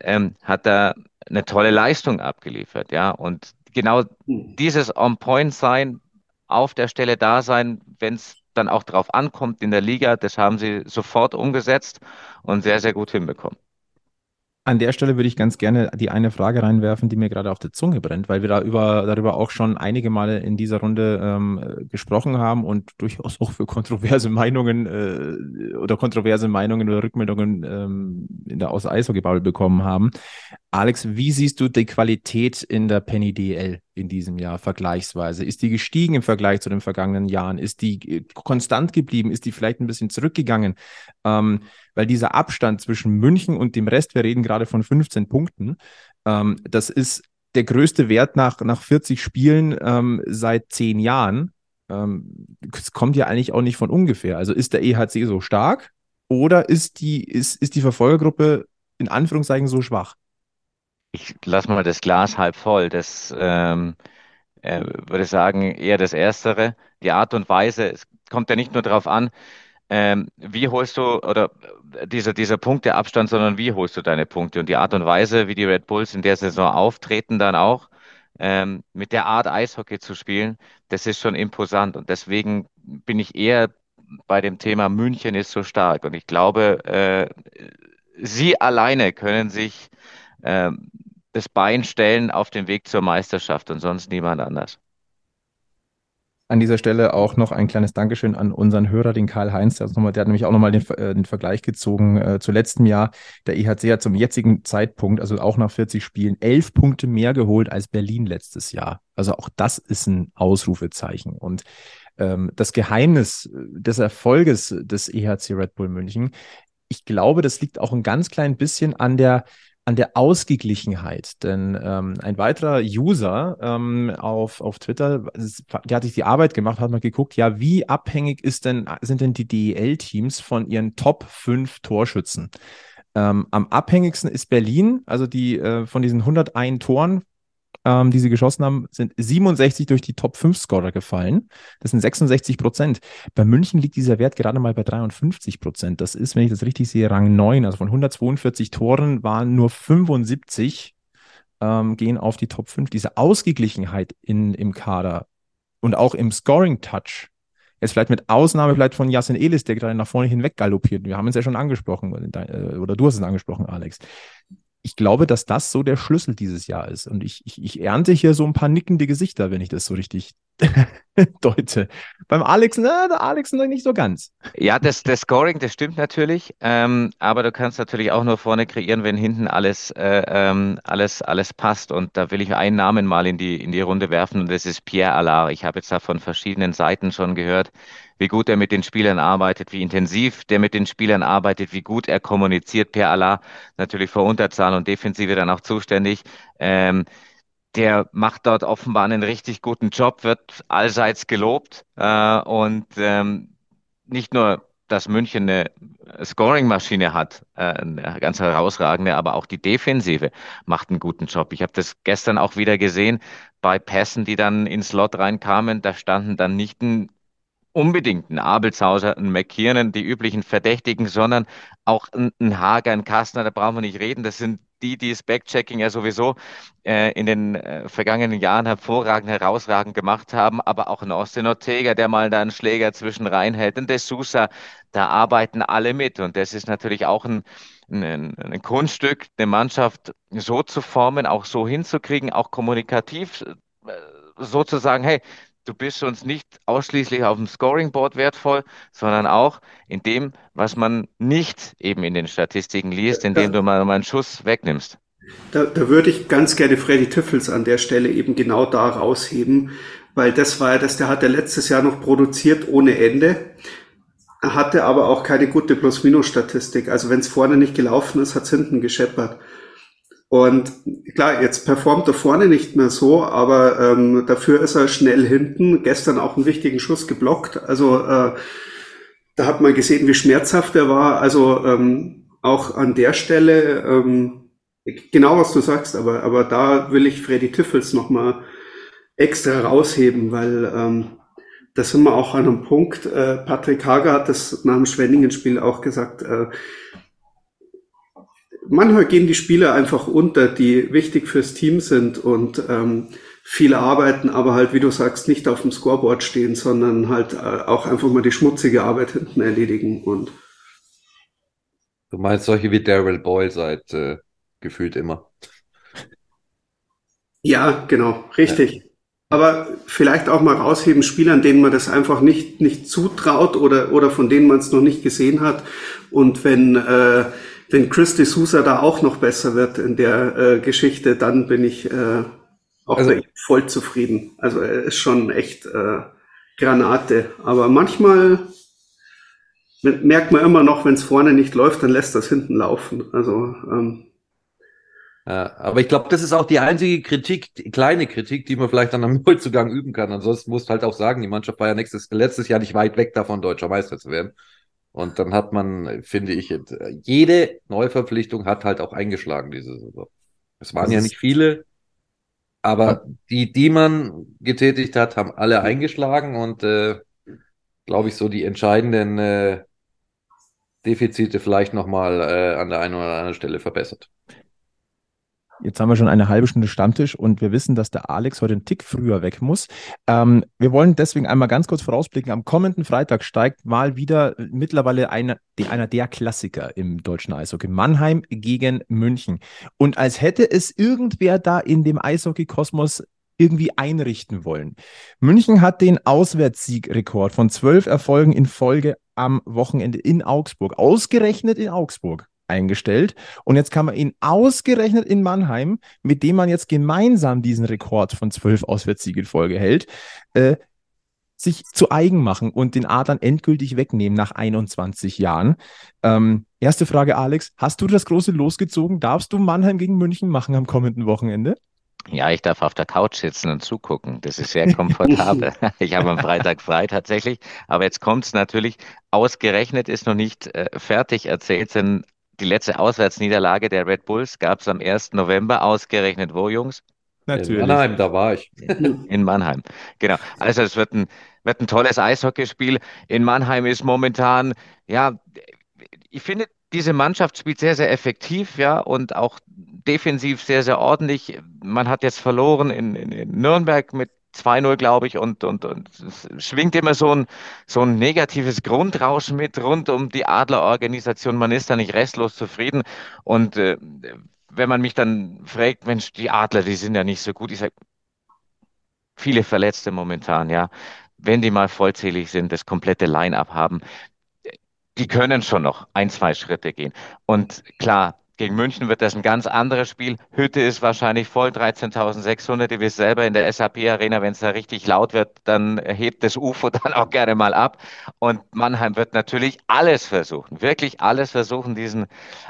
Speaker 5: Ähm, hat da eine tolle Leistung abgeliefert, ja. Und genau hm. dieses On-Point-Sein, auf der Stelle da sein, wenn es dann auch drauf ankommt in der Liga, das haben sie sofort umgesetzt und sehr, sehr gut hinbekommen.
Speaker 2: An der Stelle würde ich ganz gerne die eine Frage reinwerfen, die mir gerade auf der Zunge brennt, weil wir da über, darüber auch schon einige Male in dieser Runde ähm, gesprochen haben und durchaus auch für kontroverse Meinungen äh, oder kontroverse Meinungen oder Rückmeldungen ähm, in der aus Eishockey-Bubble bekommen haben. Alex, wie siehst du die Qualität in der Penny DL in diesem Jahr vergleichsweise? Ist die gestiegen im Vergleich zu den vergangenen Jahren? Ist die äh, konstant geblieben? Ist die vielleicht ein bisschen zurückgegangen? Ähm, weil dieser Abstand zwischen München und dem Rest, wir reden gerade von 15 Punkten, ähm, das ist der größte Wert nach, nach 40 Spielen ähm, seit zehn Jahren. Ähm, es kommt ja eigentlich auch nicht von ungefähr. Also ist der EHC so stark oder ist die, ist, ist die Verfolgergruppe in Anführungszeichen so schwach?
Speaker 5: Ich lasse mal das Glas halb voll. Das ähm, äh, würde sagen, eher das Erstere. Die Art und Weise, es kommt ja nicht nur darauf an, ähm, wie holst du, oder dieser, dieser Punkteabstand, sondern wie holst du deine Punkte? Und die Art und Weise, wie die Red Bulls in der Saison auftreten, dann auch ähm, mit der Art Eishockey zu spielen, das ist schon imposant. Und deswegen bin ich eher bei dem Thema München ist so stark. Und ich glaube, äh, sie alleine können sich äh, das Bein stellen auf dem Weg zur Meisterschaft und sonst niemand anders.
Speaker 2: An dieser Stelle auch noch ein kleines Dankeschön an unseren Hörer, den Karl-Heinz. Der, der, hat nämlich auch nochmal den, äh, den Vergleich gezogen äh, zu letztem Jahr. Der EHC hat zum jetzigen Zeitpunkt, also auch nach 40 Spielen, elf Punkte mehr geholt als Berlin letztes Jahr. Also auch das ist ein Ausrufezeichen. Und ähm, das Geheimnis des Erfolges des EHC Red Bull München, ich glaube, das liegt auch ein ganz klein bisschen an der an der Ausgeglichenheit. Denn ähm, ein weiterer User ähm, auf, auf Twitter, der hat sich die Arbeit gemacht, hat mal geguckt, ja, wie abhängig ist denn, sind denn die DEL-Teams von ihren Top 5 Torschützen? Ähm, am abhängigsten ist Berlin, also die äh, von diesen 101 Toren ähm, die sie geschossen haben, sind 67 durch die Top 5 Scorer gefallen. Das sind 66 Prozent. Bei München liegt dieser Wert gerade mal bei 53 Prozent. Das ist, wenn ich das richtig sehe, Rang 9. Also von 142 Toren waren nur 75 ähm, gehen auf die Top 5. Diese Ausgeglichenheit in, im Kader und auch im Scoring-Touch Jetzt vielleicht mit Ausnahme vielleicht von Yasin Elis, der gerade nach vorne hinweg galoppiert. Wir haben es ja schon angesprochen, oder du hast es angesprochen, Alex ich glaube, dass das so der Schlüssel dieses Jahr ist. Und ich, ich, ich ernte hier so ein paar nickende Gesichter, wenn ich das so richtig *laughs* deute. Beim Alex, na, der Alex noch nicht so ganz.
Speaker 5: Ja, das, das Scoring, das stimmt natürlich. Ähm, aber du kannst natürlich auch nur vorne kreieren, wenn hinten alles, äh, ähm, alles, alles passt. Und da will ich einen Namen mal in die, in die Runde werfen. Und das ist Pierre Allard. Ich habe jetzt da von verschiedenen Seiten schon gehört, wie gut er mit den Spielern arbeitet, wie intensiv der mit den Spielern arbeitet, wie gut er kommuniziert. Per Allah natürlich für Unterzahl und Defensive dann auch zuständig. Ähm, der macht dort offenbar einen richtig guten Job, wird allseits gelobt äh, und ähm, nicht nur dass München eine Scoring-Maschine hat, äh, eine ganz herausragende, aber auch die Defensive macht einen guten Job. Ich habe das gestern auch wieder gesehen bei Pässen, die dann ins Slot reinkamen. Da standen dann nicht ein unbedingt ein Abelshauser, ein McKiernan, die üblichen Verdächtigen, sondern auch ein, Hager, ein Kastner, da brauchen wir nicht reden. Das sind die, die das Backchecking ja sowieso äh, in den äh, vergangenen Jahren hervorragend, herausragend gemacht haben, aber auch ein Austin Ortega, der mal da einen Schläger zwischen reinhält, und der Sousa, da arbeiten alle mit. Und das ist natürlich auch ein, ein, ein Kunststück, eine Mannschaft so zu formen, auch so hinzukriegen, auch kommunikativ äh, sozusagen, hey, du bist uns nicht ausschließlich auf dem Scoring-Board wertvoll, sondern auch in dem, was man nicht eben in den Statistiken liest, indem du mal, mal einen Schuss wegnimmst.
Speaker 4: Da, da würde ich ganz gerne Freddy Tüffels an der Stelle eben genau da rausheben, weil das war ja das, der hat ja letztes Jahr noch produziert ohne Ende, hatte aber auch keine gute Plus-Minus-Statistik. Also wenn es vorne nicht gelaufen ist, hat es hinten gescheppert. Und klar, jetzt performt er vorne nicht mehr so, aber ähm, dafür ist er schnell hinten. Gestern auch einen wichtigen Schuss geblockt. Also äh, da hat man gesehen, wie schmerzhaft er war. Also ähm, auch an der Stelle, ähm, genau was du sagst, aber, aber da will ich Freddy Tiffels nochmal extra rausheben, weil ähm, da sind wir auch an einem Punkt. Äh, Patrick Hager hat das nach dem Schwenningen-Spiel auch gesagt. Äh, manchmal gehen die Spieler einfach unter, die wichtig fürs Team sind und ähm, viele arbeiten, aber halt, wie du sagst, nicht auf dem Scoreboard stehen, sondern halt äh, auch einfach mal die schmutzige Arbeit hinten erledigen und
Speaker 3: Du meinst solche wie Daryl Boyle seit äh, gefühlt immer.
Speaker 4: Ja, genau, richtig. Ja. Aber vielleicht auch mal rausheben Spielern, denen man das einfach nicht, nicht zutraut oder, oder von denen man es noch nicht gesehen hat. Und wenn äh, wenn Chris de Sousa da auch noch besser wird in der äh, Geschichte, dann bin ich äh, auch also, voll zufrieden. Also er ist schon echt äh, Granate. Aber manchmal merkt man immer noch, wenn es vorne nicht läuft, dann lässt das hinten laufen. Also ähm,
Speaker 3: ja, aber ich glaube, das ist auch die einzige Kritik, die kleine Kritik, die man vielleicht dann am Neuzugang *laughs* üben kann. Ansonsten musst du halt auch sagen, die Mannschaft war ja nächstes, letztes Jahr nicht weit weg davon, deutscher Meister zu werden. Und dann hat man, finde ich, jede Neuverpflichtung hat halt auch eingeschlagen diese Saison. Es waren das ja nicht viele, aber die, die man getätigt hat, haben alle eingeschlagen und äh, glaube ich, so die entscheidenden äh, Defizite vielleicht nochmal äh, an der einen oder anderen Stelle verbessert.
Speaker 2: Jetzt haben wir schon eine halbe Stunde Stammtisch und wir wissen, dass der Alex heute einen Tick früher weg muss. Ähm, wir wollen deswegen einmal ganz kurz vorausblicken. Am kommenden Freitag steigt mal wieder mittlerweile einer, einer der Klassiker im deutschen Eishockey. Mannheim gegen München. Und als hätte es irgendwer da in dem Eishockey-Kosmos irgendwie einrichten wollen. München hat den Auswärtssiegrekord von zwölf Erfolgen in Folge am Wochenende in Augsburg. Ausgerechnet in Augsburg eingestellt. Und jetzt kann man ihn ausgerechnet in Mannheim, mit dem man jetzt gemeinsam diesen Rekord von zwölf Auswärtssiegen in Folge hält, äh, sich zu eigen machen und den Adlern endgültig wegnehmen nach 21 Jahren. Ähm, erste Frage, Alex. Hast du das große losgezogen? Darfst du Mannheim gegen München machen am kommenden Wochenende?
Speaker 5: Ja, ich darf auf der Couch sitzen und zugucken. Das ist sehr komfortabel. *laughs* ich habe am Freitag frei tatsächlich. Aber jetzt kommt es natürlich, ausgerechnet ist noch nicht äh, fertig erzählt, denn die letzte Auswärtsniederlage der Red Bulls gab es am 1. November, ausgerechnet wo, Jungs?
Speaker 3: Natürlich. In Mannheim, da war ich. *laughs*
Speaker 5: In Mannheim, genau. Also es wird ein, wird ein tolles Eishockeyspiel. In Mannheim ist momentan, ja, ich finde, diese Mannschaft spielt sehr, sehr effektiv, ja, und auch defensiv sehr, sehr ordentlich. Man hat jetzt verloren in, in, in Nürnberg mit 2-0, glaube ich, und, und, und es schwingt immer so ein, so ein negatives Grundrauschen mit rund um die Adlerorganisation. Man ist da nicht restlos zufrieden. Und äh, wenn man mich dann fragt, Mensch, die Adler, die sind ja nicht so gut, ich sage, viele Verletzte momentan, ja. Wenn die mal vollzählig sind, das komplette Line-up haben, die können schon noch ein, zwei Schritte gehen. Und klar, gegen München wird das ein ganz anderes Spiel. Hütte ist wahrscheinlich voll, 13.600. Ihr wisst selber in der SAP-Arena, wenn es da richtig laut wird, dann hebt das UFO *laughs* dann auch gerne mal ab. Und Mannheim wird natürlich alles versuchen, wirklich alles versuchen, diesen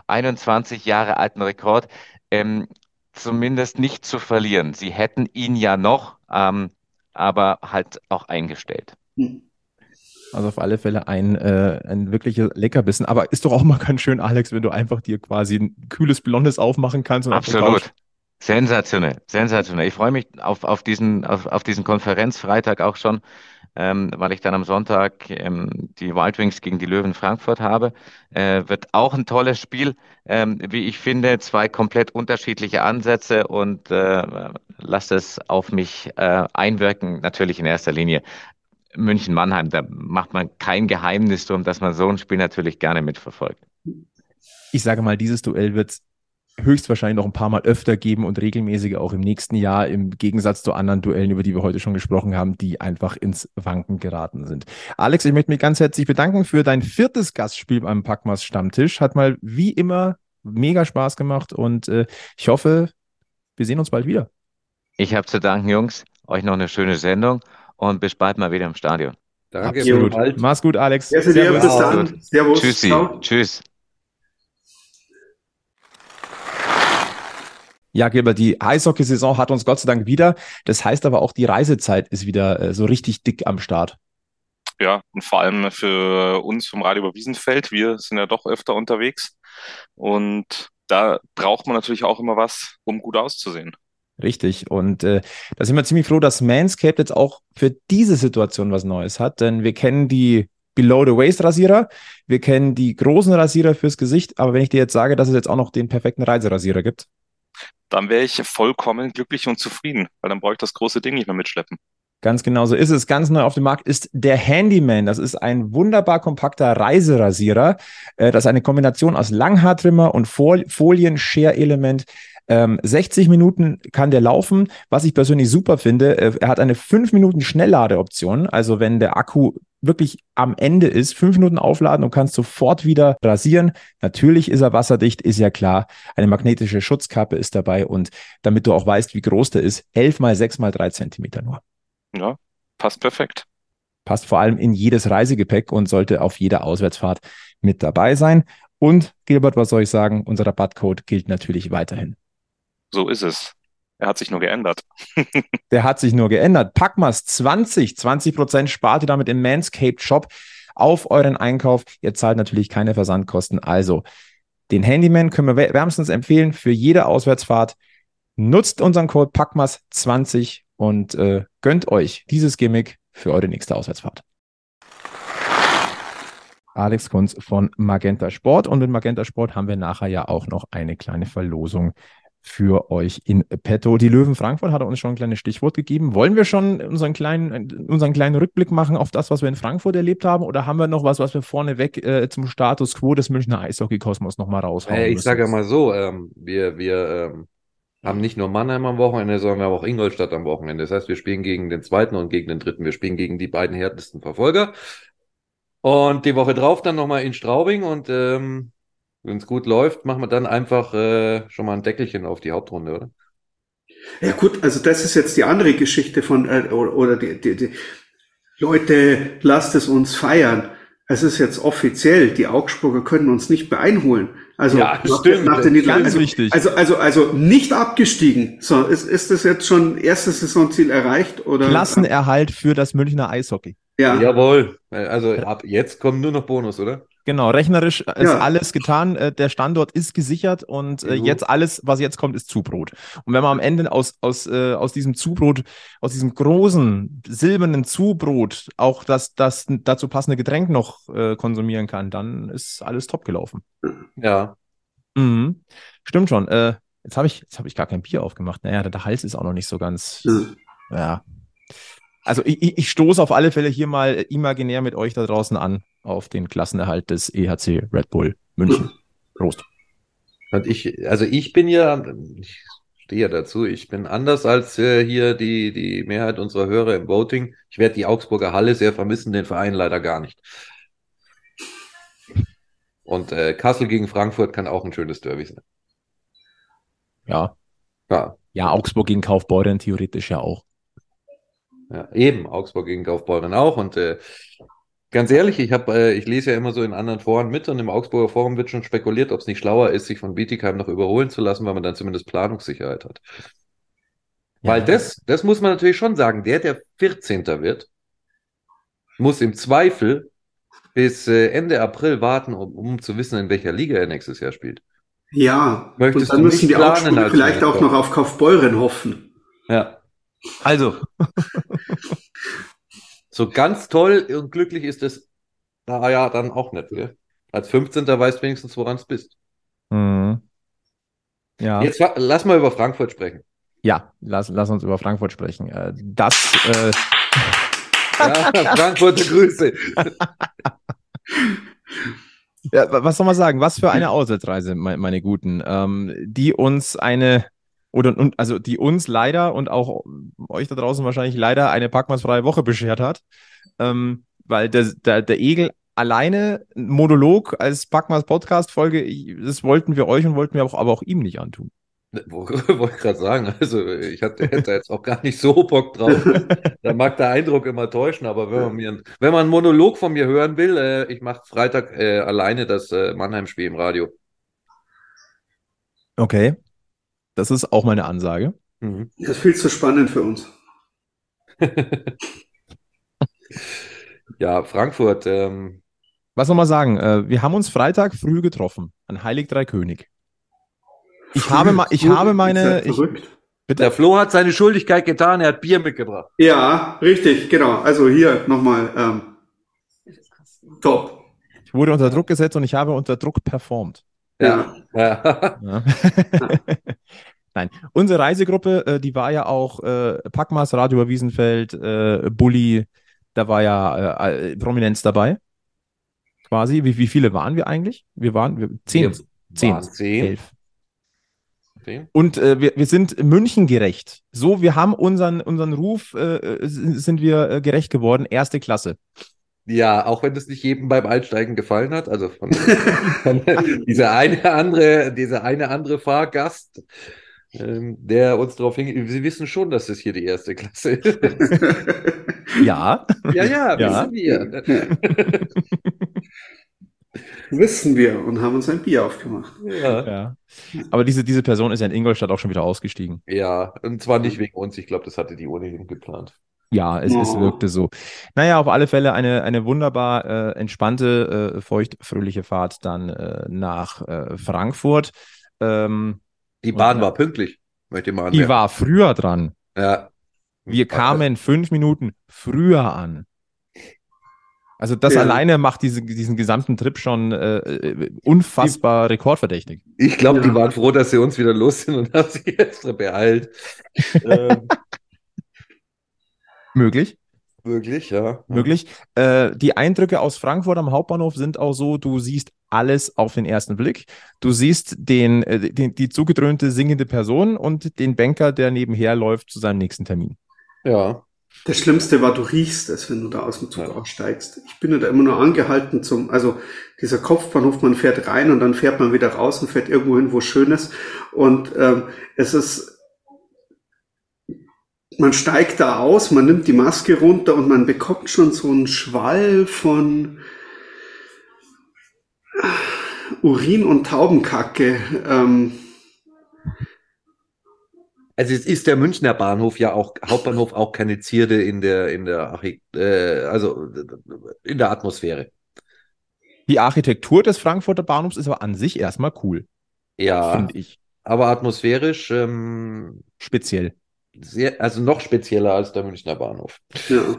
Speaker 5: 21 Jahre alten Rekord ähm, zumindest nicht zu verlieren. Sie hätten ihn ja noch, ähm, aber halt auch eingestellt. Hm.
Speaker 2: Also auf alle Fälle ein, äh, ein wirklicher Leckerbissen. Aber ist doch auch mal ganz schön, Alex, wenn du einfach dir quasi ein kühles Blondes aufmachen kannst.
Speaker 5: Absolut. Sensationell, sensationell. Ich freue mich auf, auf, diesen, auf, auf diesen Konferenzfreitag auch schon, ähm, weil ich dann am Sonntag ähm, die Wild Wings gegen die Löwen Frankfurt habe. Äh, wird auch ein tolles Spiel, ähm, wie ich finde. Zwei komplett unterschiedliche Ansätze und äh, lasst es auf mich äh, einwirken. Natürlich in erster Linie München-Mannheim, da macht man kein Geheimnis drum, dass man so ein Spiel natürlich gerne mitverfolgt.
Speaker 2: Ich sage mal, dieses Duell wird höchstwahrscheinlich noch ein paar Mal öfter geben und regelmäßiger auch im nächsten Jahr, im Gegensatz zu anderen Duellen, über die wir heute schon gesprochen haben, die einfach ins Wanken geraten sind. Alex, ich möchte mich ganz herzlich bedanken für dein viertes Gastspiel beim Packmas Stammtisch. Hat mal wie immer mega Spaß gemacht und äh, ich hoffe, wir sehen uns bald wieder.
Speaker 5: Ich habe zu danken, Jungs. Euch noch eine schöne Sendung und bis bald mal wieder im Stadion.
Speaker 3: Danke,
Speaker 2: Absolut.
Speaker 3: Bald.
Speaker 2: Mach's gut, Alex.
Speaker 4: Ja, dir, bis dann.
Speaker 5: Servus. Tschüssi. Ciao. Tschüss.
Speaker 2: Ja, Gilbert, die Eishockeysaison hat uns Gott sei Dank wieder. Das heißt aber auch, die Reisezeit ist wieder äh, so richtig dick am Start.
Speaker 6: Ja, und vor allem für uns vom Radio über Wiesenfeld. Wir sind ja doch öfter unterwegs. Und da braucht man natürlich auch immer was, um gut auszusehen.
Speaker 2: Richtig. Und äh, da sind wir ziemlich froh, dass Manscaped jetzt auch für diese Situation was Neues hat, denn wir kennen die Below the Waist Rasierer, wir kennen die großen Rasierer fürs Gesicht, aber wenn ich dir jetzt sage, dass es jetzt auch noch den perfekten Reiserasierer gibt,
Speaker 6: dann wäre ich vollkommen glücklich und zufrieden, weil dann brauche ich das große Ding nicht mehr mitschleppen.
Speaker 2: Ganz genau so ist es. Ganz neu auf dem Markt ist der Handyman. Das ist ein wunderbar kompakter Reiserasierer. Äh, das ist eine Kombination aus Langhaartrimmer und Folien-Share-Element. 60 ähm, Minuten kann der laufen. Was ich persönlich super finde, äh, er hat eine 5 Minuten Schnellladeoption. Also wenn der Akku wirklich am Ende ist, 5 Minuten aufladen und kannst sofort wieder rasieren. Natürlich ist er wasserdicht, ist ja klar. Eine magnetische Schutzkappe ist dabei und damit du auch weißt, wie groß der ist, 11 mal 6 mal 3 Zentimeter nur.
Speaker 6: Ja, passt perfekt.
Speaker 2: Passt vor allem in jedes Reisegepäck und sollte auf jeder Auswärtsfahrt mit dabei sein. Und Gilbert, was soll ich sagen? Unser Rabattcode gilt natürlich weiterhin.
Speaker 6: So ist es. Er hat sich nur geändert. *laughs*
Speaker 2: Der hat sich nur geändert. Packmas 20, 20 Prozent spart ihr damit im Manscaped Shop auf euren Einkauf. Ihr zahlt natürlich keine Versandkosten. Also den Handyman können wir wärmstens empfehlen für jede Auswärtsfahrt. Nutzt unseren Code Packmas 20 und äh, gönnt euch dieses Gimmick für eure nächste Auswärtsfahrt. Alex Kunz von Magenta Sport. Und mit Magenta Sport haben wir nachher ja auch noch eine kleine Verlosung für euch in petto. Die Löwen Frankfurt hat uns schon ein kleines Stichwort gegeben. Wollen wir schon unseren kleinen, unseren kleinen Rückblick machen auf das, was wir in Frankfurt erlebt haben? Oder haben wir noch was, was wir vorneweg äh, zum Status quo des Münchner Eishockey-Kosmos nochmal raushauen
Speaker 3: äh, Ich sage ja mal so, ähm, wir, wir ähm, haben nicht nur Mannheim am Wochenende, sondern wir haben auch Ingolstadt am Wochenende. Das heißt, wir spielen gegen den zweiten und gegen den dritten. Wir spielen gegen die beiden härtesten Verfolger. Und die Woche drauf dann nochmal in Straubing und ähm, wenn es gut läuft, machen wir dann einfach äh, schon mal ein Deckelchen auf die Hauptrunde, oder?
Speaker 4: Ja gut, also das ist jetzt die andere Geschichte von, äh, oder, oder die, die, die Leute, lasst es uns feiern. Es ist jetzt offiziell, die Augsburger können uns nicht mehr einholen. Also
Speaker 3: ja,
Speaker 4: nach,
Speaker 3: stimmt,
Speaker 4: nach den Niederlagen.
Speaker 2: Ganz
Speaker 4: Also,
Speaker 2: wichtig.
Speaker 4: also, also, also nicht abgestiegen. So, ist, ist das jetzt schon erstes Saisonziel erreicht? Oder?
Speaker 2: Klassenerhalt für das Münchner Eishockey.
Speaker 4: Ja.
Speaker 3: Jawohl. Also ab jetzt kommt nur noch Bonus, oder?
Speaker 2: Genau, rechnerisch ist
Speaker 4: Ja.
Speaker 2: alles getan. Äh, Der Standort ist gesichert und äh,
Speaker 3: Mhm.
Speaker 2: jetzt alles, was jetzt kommt, ist Zubrot. Und wenn man am Ende aus, aus, äh, aus diesem Zubrot, aus diesem großen silbernen Zubrot auch das, das dazu passende Getränk noch äh, konsumieren kann, dann ist alles top gelaufen.
Speaker 3: Ja.
Speaker 2: Mhm. Stimmt schon. Äh, jetzt habe ich, jetzt habe ich gar kein Bier aufgemacht. Naja, der Hals ist auch noch nicht so ganz.
Speaker 4: Mhm.
Speaker 2: Ja. Also ich, ich stoße auf alle Fälle hier mal imaginär mit euch da draußen an auf den Klassenerhalt des EHC Red Bull München. Prost.
Speaker 3: Und ich, also ich bin ja, ich stehe ja dazu, ich bin anders als äh, hier die, die Mehrheit unserer Hörer im Voting. Ich werde die Augsburger Halle sehr vermissen, den Verein leider gar nicht. Und äh, Kassel gegen Frankfurt kann auch ein schönes Derby sein.
Speaker 2: Ja.
Speaker 3: Ja,
Speaker 2: Ja, Augsburg gegen Kaufbeuren theoretisch ja auch.
Speaker 3: Ja eben, Augsburg gegen Kaufbeuren auch. Und äh, ganz ehrlich, ich habe, äh, ich lese ja immer so in anderen Foren mit und im Augsburger Forum wird schon spekuliert, ob es nicht schlauer ist, sich von Bietigheim noch überholen zu lassen, weil man dann zumindest Planungssicherheit hat. Weil
Speaker 2: Ja.
Speaker 3: das, das muss man natürlich schon sagen, der, der 14. wird, muss im Zweifel bis äh, Ende April warten, um, um zu wissen, in welcher Liga er nächstes Jahr spielt.
Speaker 4: Ja.
Speaker 3: Möchtest
Speaker 4: und dann
Speaker 3: du
Speaker 4: müssen die
Speaker 3: als
Speaker 4: vielleicht auch noch auf Kaufbeuren hoffen.
Speaker 3: Ja.
Speaker 2: Also,
Speaker 3: So ganz toll und glücklich ist es da ja dann auch nicht, gell? Als 15. weißt du wenigstens, woran es bist.
Speaker 2: mhm. ja.
Speaker 3: Jetzt lass mal über Frankfurt sprechen.
Speaker 2: Ja, lass, lass uns über Frankfurt sprechen. Äh, Das, äh,
Speaker 3: Ja, Frankfurter Grüße.
Speaker 2: Ja, was soll man sagen? Was für eine Auswärtsreise, meine, meine Guten, ähm, die uns eine oder und, also die uns leider und auch euch da draußen wahrscheinlich leider eine packmannsfreie Woche beschert hat, ähm, weil der, der, der Egel alleine Monolog als Packmanns Podcast Folge, das wollten wir euch und wollten wir auch, aber auch ihm nicht antun. *laughs*
Speaker 3: Wollte ich gerade sagen, also ich hatte, hätte jetzt auch gar nicht so Bock drauf. da mag der Eindruck immer täuschen, aber wenn man, mir, wenn man einen Monolog von mir hören will, äh, ich mache Freitag äh, alleine das äh, Mannheim-Spiel im Radio.
Speaker 2: Okay, das ist auch meine Ansage.
Speaker 4: Mhm. Das ist viel zu spannend für uns. *laughs*
Speaker 3: ja, Frankfurt. Ähm,
Speaker 2: Was soll man sagen? Äh, wir haben uns Freitag früh getroffen an Heilig Drei König. Ich habe, ma, ich habe meine. Ich,
Speaker 3: bitte? Der Flo hat seine Schuldigkeit getan, er hat Bier mitgebracht.
Speaker 4: Ja, richtig, genau. Also hier nochmal. Ähm, top.
Speaker 2: Ich wurde unter Druck gesetzt und ich habe unter Druck performt.
Speaker 3: Ja. ja. ja. *laughs* *laughs*
Speaker 2: Nein, unsere Reisegruppe, äh, die war ja auch äh, Packmas, Radio über Wiesenfeld, äh, Bulli, da war ja äh, äh, Prominenz dabei. Quasi. Wie, wie viele waren wir eigentlich? Wir waren wir, zehn. Wir zehn, zehn. Elf. Und äh, wir, wir sind München gerecht. So, wir haben unseren, unseren Ruf, äh, sind wir äh, gerecht geworden. Erste Klasse.
Speaker 3: Ja, auch wenn das nicht jedem beim Einsteigen gefallen hat. Also von, von *laughs* dieser eine andere, dieser eine andere Fahrgast, ähm, der uns darauf hingeht. Sie wissen schon, dass das hier die erste Klasse ist. *laughs*
Speaker 2: ja.
Speaker 3: Ja, ja, ja. wissen wir.
Speaker 4: Wissen wir und haben uns ein Bier aufgemacht.
Speaker 2: Ja. ja. Aber diese, diese Person ist ja in Ingolstadt auch schon wieder ausgestiegen.
Speaker 3: Ja, und zwar nicht wegen uns. Ich glaube, das hatte die ohnehin geplant.
Speaker 2: Ja, es, oh. es wirkte so. Naja, auf alle Fälle eine, eine wunderbar äh, entspannte, äh, feucht-fröhliche Fahrt dann äh, nach äh, Frankfurt. Ähm,
Speaker 3: die Bahn und, war pünktlich, möchte ich mal
Speaker 2: anmerken. Die war früher dran.
Speaker 3: Ja.
Speaker 2: Wir kamen fünf Minuten früher an. Also das ja. alleine macht diese, diesen gesamten Trip schon äh, äh unfassbar die, rekordverdächtig.
Speaker 3: Ich glaube, ja. die waren froh, dass sie uns wieder los sind und *laughs* haben sich extra beeilt. ähm. *laughs*
Speaker 2: Möglich.
Speaker 3: Möglich, ja.
Speaker 2: Möglich. Äh, die Eindrücke aus Frankfurt am Hauptbahnhof sind auch so, du siehst alles auf den ersten Blick. Du siehst den, äh, den, die zugedröhnte singende Person und den Banker, der nebenher läuft zu seinem nächsten Termin.
Speaker 3: Ja.
Speaker 4: Das Schlimmste war, du riechst es, wenn du da aus dem Zug ja. aussteigst. Ich bin da immer nur angehalten zum, also dieser Kopfbahnhof, man fährt rein und dann fährt man wieder raus und fährt irgendwo hin, wo schön ist. Und ähm, es ist, man steigt da aus, man nimmt die Maske runter und man bekommt schon so einen Schwall von Urin und Taubenkacke. Ähm,
Speaker 3: also es ist der Münchner Bahnhof ja auch, Hauptbahnhof auch keine Zierde in der, in der, äh, also in der Atmosphäre.
Speaker 2: Die Architektur des Frankfurter Bahnhofs ist aber an sich erstmal cool.
Speaker 3: Ja. Finde ich. Aber atmosphärisch ähm,
Speaker 2: speziell.
Speaker 3: Sehr, also noch spezieller als der Münchner Bahnhof.
Speaker 4: Ja.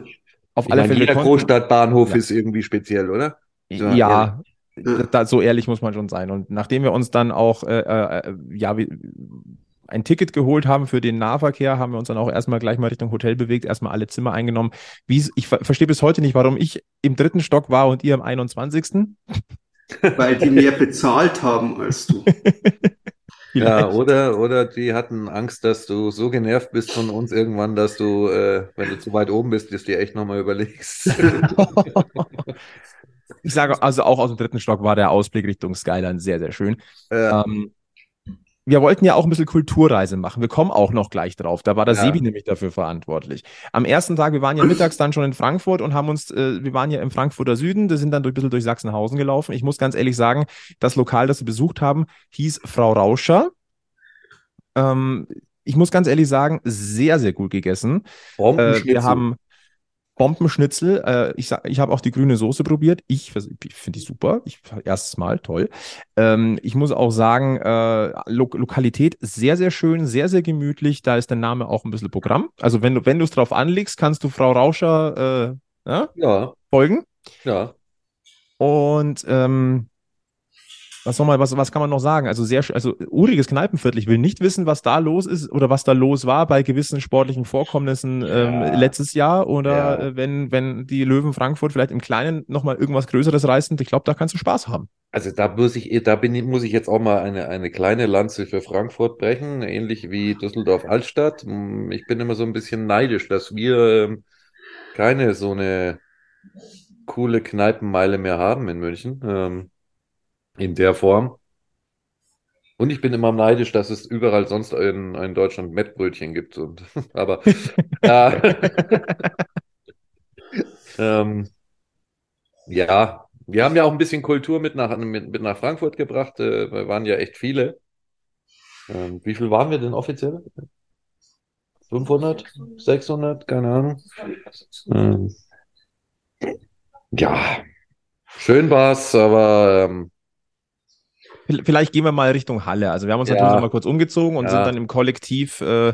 Speaker 2: Auf ich alle meine, Fälle.
Speaker 3: Jeder Großstadtbahnhof ja. ist irgendwie speziell, oder?
Speaker 2: Ja, ja, da, so ehrlich muss man schon sein. Und nachdem wir uns dann auch äh, äh, ja, wie, ein Ticket geholt haben für den Nahverkehr, haben wir uns dann auch erstmal gleich mal Richtung Hotel bewegt, erstmal alle Zimmer eingenommen. Wie, ich verstehe bis heute nicht, warum ich im dritten Stock war und ihr im 21. *laughs*
Speaker 4: Weil die mehr bezahlt haben als du. *laughs*
Speaker 3: ja, oder, oder die hatten Angst, dass du so genervt bist von uns irgendwann, dass du, äh, wenn du zu weit oben bist, das dir echt nochmal überlegst. *laughs*
Speaker 2: ich sage also auch aus dem dritten Stock war der Ausblick Richtung Skyline sehr, sehr schön. Ja. Ähm, wir wollten ja auch ein bisschen Kulturreise machen. Wir kommen auch noch gleich drauf. Da war der ja. Sebi nämlich dafür verantwortlich. Am ersten Tag, wir waren ja *clears throat* mittags dann schon in Frankfurt und haben uns, äh, wir waren ja im Frankfurter Süden, wir sind dann durch, ein bisschen durch Sachsenhausen gelaufen. Ich muss ganz ehrlich sagen, das Lokal, das wir besucht haben, hieß Frau Rauscher. Ähm, ich muss ganz ehrlich sagen, sehr, sehr gut gegessen. Äh, wir haben Bombenschnitzel. Äh, ich ich habe auch die grüne Soße probiert. Ich, ich finde die super. Ich, erstes Mal, toll. Ähm, ich muss auch sagen, äh, Lo Lokalität sehr, sehr schön, sehr, sehr gemütlich. Da ist der Name auch ein bisschen Programm. Also wenn du wenn es drauf anlegst, kannst du Frau Rauscher äh, ja, ja. folgen.
Speaker 3: Ja.
Speaker 2: Und ähm, was man, was, was kann man noch sagen? Also sehr, also uriges Kneipenviertel. Ich will nicht wissen, was da los ist oder was da los war bei gewissen sportlichen Vorkommnissen ähm, letztes Jahr oder
Speaker 3: Ja.
Speaker 2: äh, wenn, wenn die Löwen Frankfurt vielleicht im Kleinen nochmal irgendwas Größeres reißen. Ich glaube, da kannst du Spaß haben.
Speaker 3: Also da muss ich, da bin ich, muss ich jetzt auch mal eine, eine kleine Lanze für Frankfurt brechen, ähnlich wie Düsseldorf-Altstadt. Hm, Ich bin immer so ein bisschen neidisch, dass wir ähm, keine so eine coole Kneipenmeile mehr haben in München, ähm, in der Form. Und ich bin immer neidisch, dass es überall sonst in, in Deutschland Mettbrötchen gibt. Und, *laughs* aber äh, *laughs* ähm, ja, wir haben ja auch ein bisschen Kultur mit nach, mit, mit nach Frankfurt gebracht. Äh, wir waren ja echt viele. Ähm, wie viel waren wir denn offiziell? 500? 600? Keine Ahnung. Ähm, ja, schön war's, aber ähm,
Speaker 2: Vielleicht gehen wir mal Richtung Halle. Also wir haben uns
Speaker 3: Ja.
Speaker 2: natürlich noch mal kurz umgezogen und
Speaker 3: Ja.
Speaker 2: sind dann im Kollektiv, äh,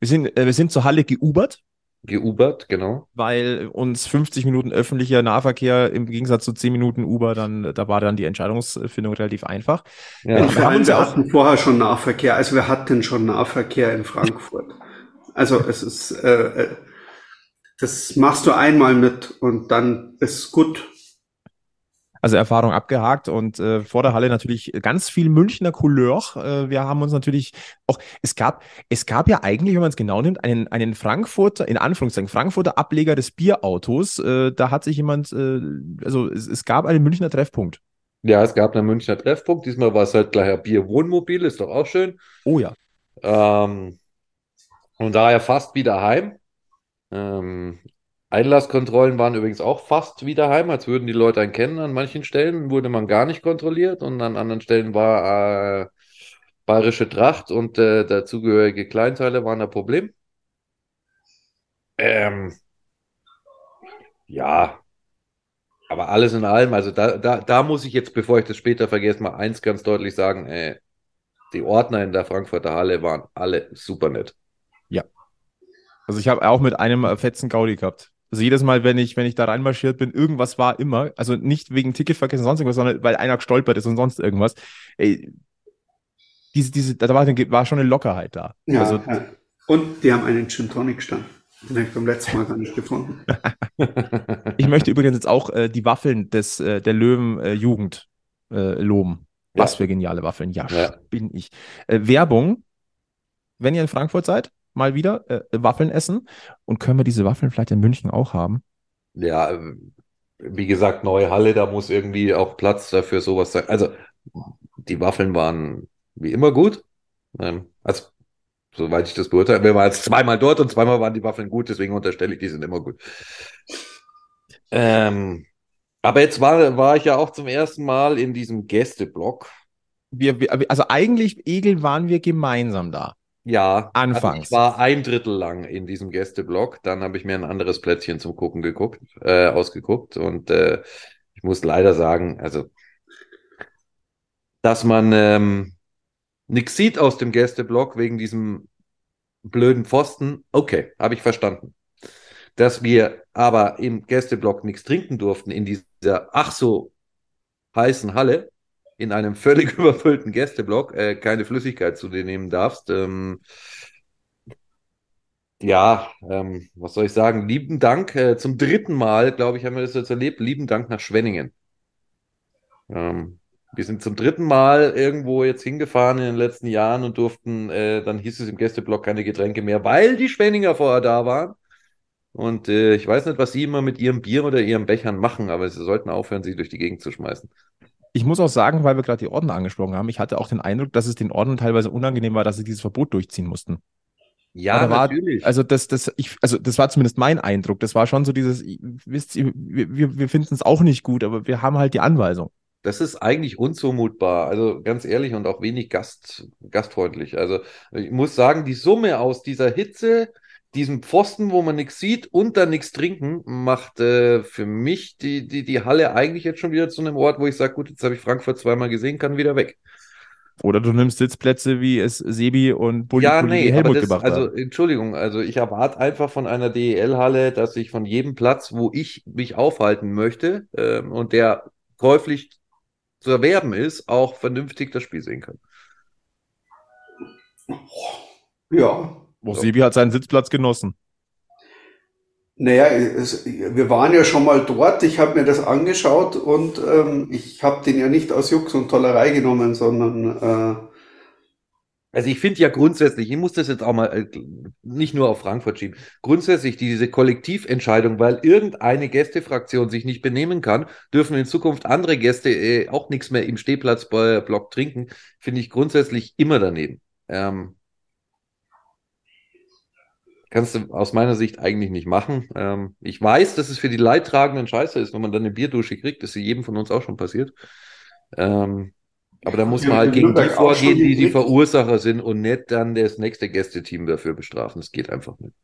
Speaker 2: wir sind, äh, wir sind zur Halle geubert,
Speaker 3: geubert, genau.
Speaker 2: weil uns 50 Minuten öffentlicher Nahverkehr im Gegensatz zu 10 Minuten Uber dann, da war dann die Entscheidungsfindung relativ einfach.
Speaker 3: Ja.
Speaker 2: Wir
Speaker 4: Vor
Speaker 2: haben
Speaker 4: wir
Speaker 2: ja auch-
Speaker 4: hatten vorher schon Nahverkehr. Also wir hatten schon Nahverkehr in Frankfurt. Also es ist, äh, äh, das machst du einmal mit und dann ist gut.
Speaker 2: Also Erfahrung abgehakt und äh, vor der Halle natürlich ganz viel Münchner Couleur. Äh, wir haben uns natürlich auch, es gab, es gab ja eigentlich, wenn man es genau nimmt, einen, einen Frankfurter, in Anführungszeichen, Frankfurter Ableger des Bierautos. Äh, da hat sich jemand, äh, also es, es gab einen Münchner Treffpunkt.
Speaker 3: Ja, es gab einen Münchner Treffpunkt. Diesmal war es halt gleich ein Bier-Wohnmobil, ist doch auch schön.
Speaker 2: Oh ja.
Speaker 3: Ähm, und daher fast wieder heim. Ähm, Einlasskontrollen waren übrigens auch fast wieder heim, als würden die Leute einen kennen. An manchen Stellen wurde man gar nicht kontrolliert und an anderen Stellen war äh, bayerische Tracht und äh, dazugehörige Kleinteile waren ein Problem. Ähm, ja, aber alles in allem, also da, da, da muss ich jetzt, bevor ich das später vergesse, mal eins ganz deutlich sagen, äh, die Ordner in der Frankfurter Halle waren alle super nett.
Speaker 2: Also ich habe auch mit einem äh, fetzen Gaudi gehabt. Also jedes Mal, wenn ich, wenn ich da reinmarschiert bin, irgendwas war immer, also nicht wegen Ticketverkehr und sonst irgendwas, sondern weil einer gestolpert ist und sonst irgendwas. Ey, diese, diese, da war, war schon eine Lockerheit da.
Speaker 4: Ja,
Speaker 2: Also
Speaker 4: ja. Und die haben einen Gin Tonic stand. Den habe ich beim letzten Mal gar nicht gefunden. *laughs*
Speaker 2: ich möchte übrigens jetzt auch äh, die Waffeln des, äh, der Löwen äh, Jugend loben. Was
Speaker 3: Ja.
Speaker 2: für geniale Waffeln. Ja,
Speaker 3: Ja.
Speaker 2: bin ich. Äh, Werbung, wenn ihr in Frankfurt seid, mal wieder äh, Waffeln essen. Und können wir diese Waffeln vielleicht in München auch haben?
Speaker 3: Ja, ähm, wie gesagt, neue Halle, da muss irgendwie auch Platz dafür sowas sein. Also, die Waffeln waren wie immer gut. Ähm, also, soweit ich das beurteile. Wir waren jetzt zweimal dort und zweimal waren die Waffeln gut, deswegen unterstelle ich, die sind immer gut. Ähm, aber jetzt war, war ich ja auch zum ersten Mal in diesem Gästeblock.
Speaker 2: Wir, wir, also eigentlich, Egel, waren wir gemeinsam da.
Speaker 3: Ja, also
Speaker 2: Anfangs.
Speaker 3: ich war ein Drittel lang in diesem Gästeblock. Dann habe ich mir ein anderes Plätzchen zum Gucken geguckt, äh, ausgeguckt. Und äh, ich muss leider sagen, also, dass man ähm, nichts sieht aus dem Gästeblock wegen diesem blöden Pfosten, okay, habe ich verstanden. Dass wir aber im Gästeblock nichts trinken durften in dieser ach so heißen Halle, in einem völlig *laughs* überfüllten Gästeblock äh, keine Flüssigkeit zu dir nehmen darfst. Ähm, ja, ähm, was soll ich sagen? Lieben Dank. Äh, zum dritten Mal, glaube ich, haben wir das jetzt erlebt. Lieben Dank nach Schwenningen. Ähm, wir sind zum dritten Mal irgendwo jetzt hingefahren in den letzten Jahren und durften, äh, dann hieß es im Gästeblock keine Getränke mehr, weil die Schwenninger vorher da waren. Und äh, ich weiß nicht, was sie immer mit ihrem Bier oder ihren Bechern machen, aber sie sollten aufhören, sie durch die Gegend zu schmeißen.
Speaker 2: Ich muss auch sagen, weil wir gerade die Ordner angesprochen haben, ich hatte auch den Eindruck, dass es den Ordnern teilweise unangenehm war, dass sie dieses Verbot durchziehen mussten.
Speaker 3: Ja,
Speaker 2: war-
Speaker 3: natürlich.
Speaker 2: Also das, das, ich, also das war zumindest mein Eindruck. Das war schon so dieses, wisst ihr, wir, wir, wir finden es auch nicht gut, aber wir haben halt die Anweisung.
Speaker 3: Das ist eigentlich unzumutbar, also ganz ehrlich und auch wenig gast, gastfreundlich. Also ich muss sagen, die Summe aus dieser Hitze, diesem Pfosten, wo man nichts sieht und dann nichts trinken, macht äh, für mich die, die, die Halle eigentlich jetzt schon wieder zu einem Ort, wo ich sage, gut, jetzt habe ich Frankfurt zweimal gesehen, kann wieder weg.
Speaker 2: Oder du nimmst Sitzplätze, wie es Sebi und Bulli,
Speaker 3: Ja, nee, aber
Speaker 2: Helmut
Speaker 3: das,
Speaker 2: gemacht
Speaker 3: also
Speaker 2: haben.
Speaker 3: Entschuldigung, also ich erwarte einfach von einer DEL-Halle, dass ich von jedem Platz, wo ich mich aufhalten möchte ähm, und der käuflich zu erwerben ist, auch vernünftig das Spiel sehen kann.
Speaker 4: Ja.
Speaker 2: Wo Sebi hat seinen Sitzplatz genossen.
Speaker 4: Naja, es, wir waren ja schon mal dort. Ich habe mir das angeschaut und ähm, ich habe den ja nicht aus Jux und Tollerei genommen, sondern äh,
Speaker 3: Also ich finde ja grundsätzlich, ich muss das jetzt auch mal äh, nicht nur auf Frankfurt schieben, grundsätzlich diese Kollektiventscheidung, weil irgendeine Gästefraktion sich nicht benehmen kann, dürfen in Zukunft andere Gäste äh, auch nichts mehr im Stehplatzblock trinken, finde ich grundsätzlich immer daneben. Ähm, kannst du aus meiner Sicht eigentlich nicht machen. Ähm, ich weiß, dass es für die Leidtragenden scheiße ist, wenn man dann eine Bierdusche kriegt, das ist jedem von uns auch schon passiert. Ähm, aber da muss
Speaker 4: Ja,
Speaker 3: man halt gegen die vorgehen, die die. Verursacher sind und nicht dann das nächste Gästeteam dafür bestrafen. Das geht einfach nicht.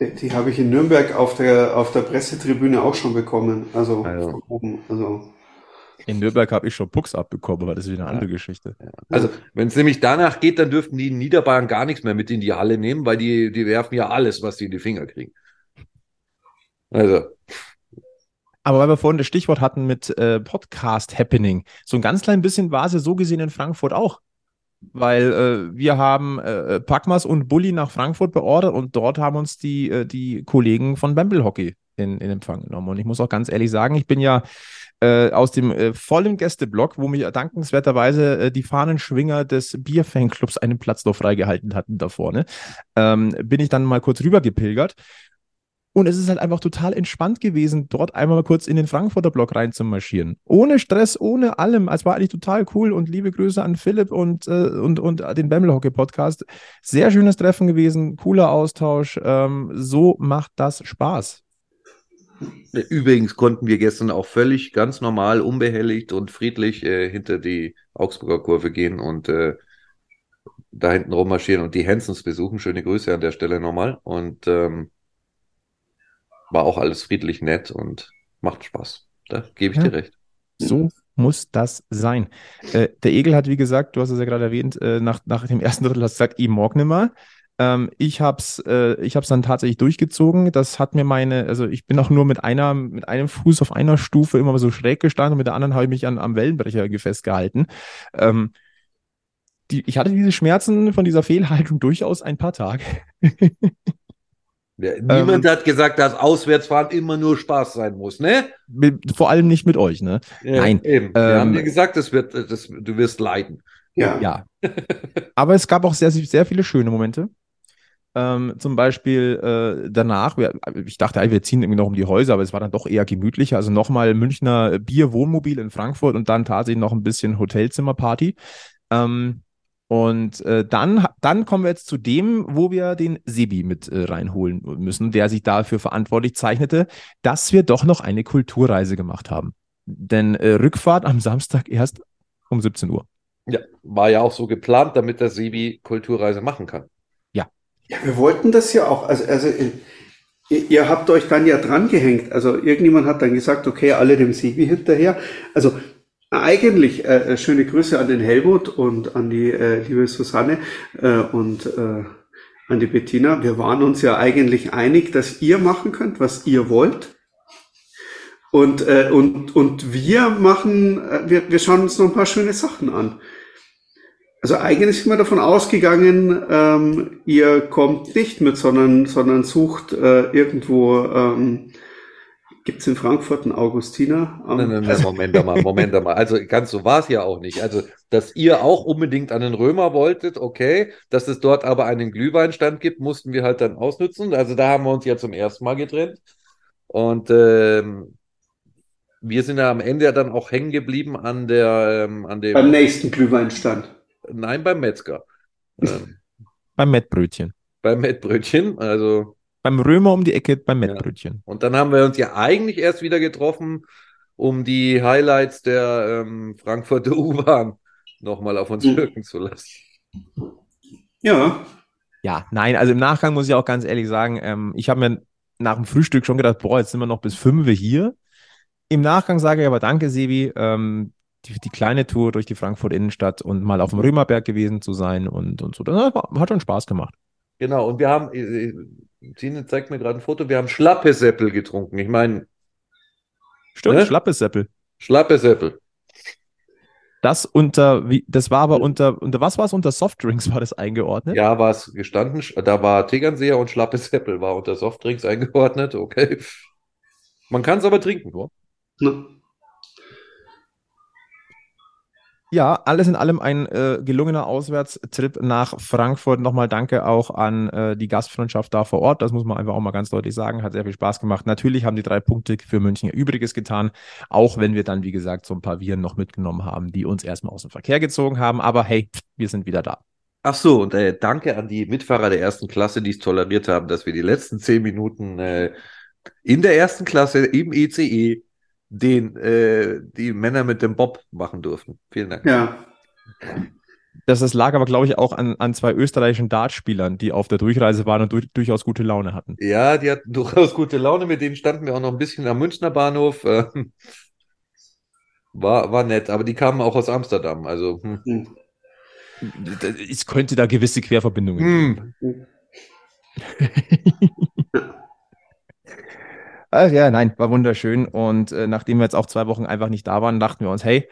Speaker 4: die, die habe ich in Nürnberg auf der, auf der Pressetribüne auch schon bekommen. Also von oben. Also
Speaker 2: In Nürnberg habe ich schon Pucks abbekommen, aber das ist wieder eine andere Geschichte.
Speaker 3: Also, wenn es nämlich danach geht, dann dürften die in Niederbayern gar nichts mehr mit in die Halle nehmen, weil die, die werfen ja alles, was sie in die Finger kriegen. Also,
Speaker 2: Aber weil wir vorhin das Stichwort hatten mit äh, Podcast Happening, so ein ganz klein bisschen war es ja so gesehen in Frankfurt auch. Weil äh, wir haben äh, Packmas und Bulli nach Frankfurt beordert und dort haben uns die, äh, die Kollegen von Bamble Hockey in, in Empfang genommen. Und ich muss auch ganz ehrlich sagen, ich bin ja äh, aus dem äh, vollen Gästeblock, wo mich dankenswerterweise äh, die Fahnenschwinger des Bierfanclubs einen Platz noch freigehalten hatten da vorne, ähm, bin ich dann mal kurz rüber gepilgert. Und es ist halt einfach total entspannt gewesen, dort einmal mal kurz in den Frankfurter Block reinzumarschieren. Ohne Stress, ohne allem. Es war eigentlich total cool und liebe Grüße an Philipp und, äh, und, und den Bamble Hockey Podcast. Sehr schönes Treffen gewesen, cooler Austausch. Ähm, so macht das Spaß.
Speaker 3: Übrigens konnten wir gestern auch völlig ganz normal, unbehelligt und friedlich äh, hinter die Augsburger Kurve gehen und äh, da hinten rummarschieren und die Hensons besuchen. Schöne Grüße an der Stelle nochmal. Und ähm, war auch alles friedlich nett und macht Spaß. Da gebe ich
Speaker 2: Ja.
Speaker 3: dir recht.
Speaker 2: So muss das sein. Äh, der Egel hat, wie gesagt, du hast es ja gerade erwähnt, äh, nach, nach dem ersten Drittel hast du gesagt, ich mag nimmer. Ähm, ich habe es äh, ich hab's dann tatsächlich durchgezogen. Das hat mir meine, also ich bin auch nur mit einer, mit einem Fuß auf einer Stufe immer so schräg gestanden und mit der anderen habe ich mich an, am Wellenbrecher festgehalten. Ähm, die, ich hatte diese Schmerzen von dieser Fehlhaltung durchaus ein paar Tage.
Speaker 3: Ja, niemand
Speaker 2: Ähm,
Speaker 3: hat gesagt, dass Auswärtsfahren immer nur Spaß sein muss, ne?
Speaker 2: Mit, vor allem nicht mit euch, ne? Nein,
Speaker 3: Eben. Wir
Speaker 2: ähm,
Speaker 3: haben dir gesagt, das wird, das, du wirst leiden.
Speaker 4: ja.
Speaker 2: Ja. Aber es gab auch sehr, sehr viele schöne Momente. Ähm, zum Beispiel äh, danach, wir, ich dachte, ey, wir ziehen irgendwie noch um die Häuser, aber es war dann doch eher gemütlicher. Also nochmal Münchner Bier-Wohnmobil in Frankfurt und dann tatsächlich noch ein bisschen Hotelzimmerparty. Ähm, und äh, dann, dann kommen wir jetzt zu dem, wo wir den Sebi mit äh, reinholen müssen, der sich dafür verantwortlich zeichnete, dass wir doch noch eine Kulturreise gemacht haben. Denn äh, Rückfahrt am Samstag erst um 17 Uhr.
Speaker 3: Ja, war ja auch so geplant, damit der Sebi Kulturreise machen kann.
Speaker 4: Ja, wir wollten das ja auch. Also, also äh, ihr, habt euch dann ja dran gehängt. Also irgendjemand hat dann gesagt, okay, alle dem Sebi hinterher. Also eigentlich äh, schöne Grüße an den Helmut und an die äh, liebe Susanne äh, und äh, an die Bettina. Wir waren uns ja eigentlich einig, dass ihr machen könnt, was ihr wollt. Und, äh, und, und wir machen, äh, wir, wir schauen uns noch ein paar schöne Sachen an. Also eigentlich sind wir davon ausgegangen, ähm, ihr kommt nicht mit, sondern, sondern sucht äh, irgendwo, ähm, gibt's in Frankfurt einen Augustiner? Ähm,
Speaker 3: Nein, nein, nein, Moment einmal, Moment einmal. Also ganz so war es ja auch nicht. Also, dass ihr auch unbedingt an den Römer wolltet, okay. Dass es dort aber einen Glühweinstand gibt, mussten wir halt dann ausnutzen. Also da haben wir uns ja zum ersten Mal getrennt. Und ähm, wir sind ja am Ende ja dann auch hängen geblieben an der, ähm, an dem,
Speaker 4: beim nächsten Glühweinstand.
Speaker 3: Nein, beim Metzger. Ähm, *laughs*
Speaker 2: Beim Mettbrötchen.
Speaker 3: beim Mettbrötchen. Also,
Speaker 2: Beim Römer um die Ecke beim Mettbrötchen.
Speaker 3: und dann haben wir uns ja eigentlich erst wieder getroffen, um die Highlights der ähm, Frankfurter U-Bahn nochmal auf uns wirken zu lassen.
Speaker 4: Ja,
Speaker 2: Ja, nein, also im Nachgang muss ich auch ganz ehrlich sagen, ähm, ich habe mir nach dem Frühstück schon gedacht, boah, jetzt sind wir noch bis fünf hier. Im Nachgang sage ich aber danke, Sebi, ähm, die, die kleine Tour durch die Frankfurt Innenstadt und mal auf dem Römerberg gewesen zu sein und, und so. Das hat schon Spaß gemacht.
Speaker 3: Genau, und wir haben, äh, äh, Tine zeigt mir gerade ein Foto, wir haben schlappe Seppel getrunken. Ich meine,
Speaker 2: Stimmt,
Speaker 3: Ne?
Speaker 2: schlappes Seppel.
Speaker 3: schlappe Seppel.
Speaker 2: Das unter, wie, das war aber unter, unter was war es? Unter Softdrinks war das eingeordnet?
Speaker 3: Ja, war es gestanden. Da war Tegernseher und Schlappes Seppel war unter Softdrinks eingeordnet. Okay. Man kann es aber trinken.
Speaker 4: Ne?
Speaker 2: Ja, alles in allem ein äh, gelungener Auswärtstrip nach Frankfurt. Nochmal danke auch an äh, die Gastfreundschaft da vor Ort. Das muss man einfach auch mal ganz deutlich sagen. Hat sehr viel Spaß gemacht. Natürlich haben die drei Punkte für München Übriges getan, auch wenn wir dann, wie gesagt, so ein paar Viren noch mitgenommen haben, die uns erstmal aus dem Verkehr gezogen haben. Aber hey, wir sind wieder da.
Speaker 3: Ach so, und äh, danke an die Mitfahrer der ersten Klasse, die es toleriert haben, dass wir die letzten zehn Minuten äh, in der ersten Klasse im ECE den äh, die Männer mit dem Bob machen durften. Vielen Dank.
Speaker 4: Ja.
Speaker 2: Das, das lag aber, glaube ich, auch an, an zwei österreichischen Dartspielern, die auf der Durchreise waren und du, durchaus gute Laune hatten.
Speaker 3: Ja, die hatten *laughs* durchaus gute Laune. Mit denen standen wir auch noch ein bisschen am Münchner Bahnhof. Ähm, war, war nett, aber die kamen auch aus Amsterdam. Also, hm.
Speaker 4: Hm.
Speaker 2: Es könnte da gewisse Querverbindungen geben. *laughs* Ach ja, nein, war wunderschön. Und äh, nachdem wir jetzt auch zwei Wochen einfach nicht da waren, dachten wir uns, hey,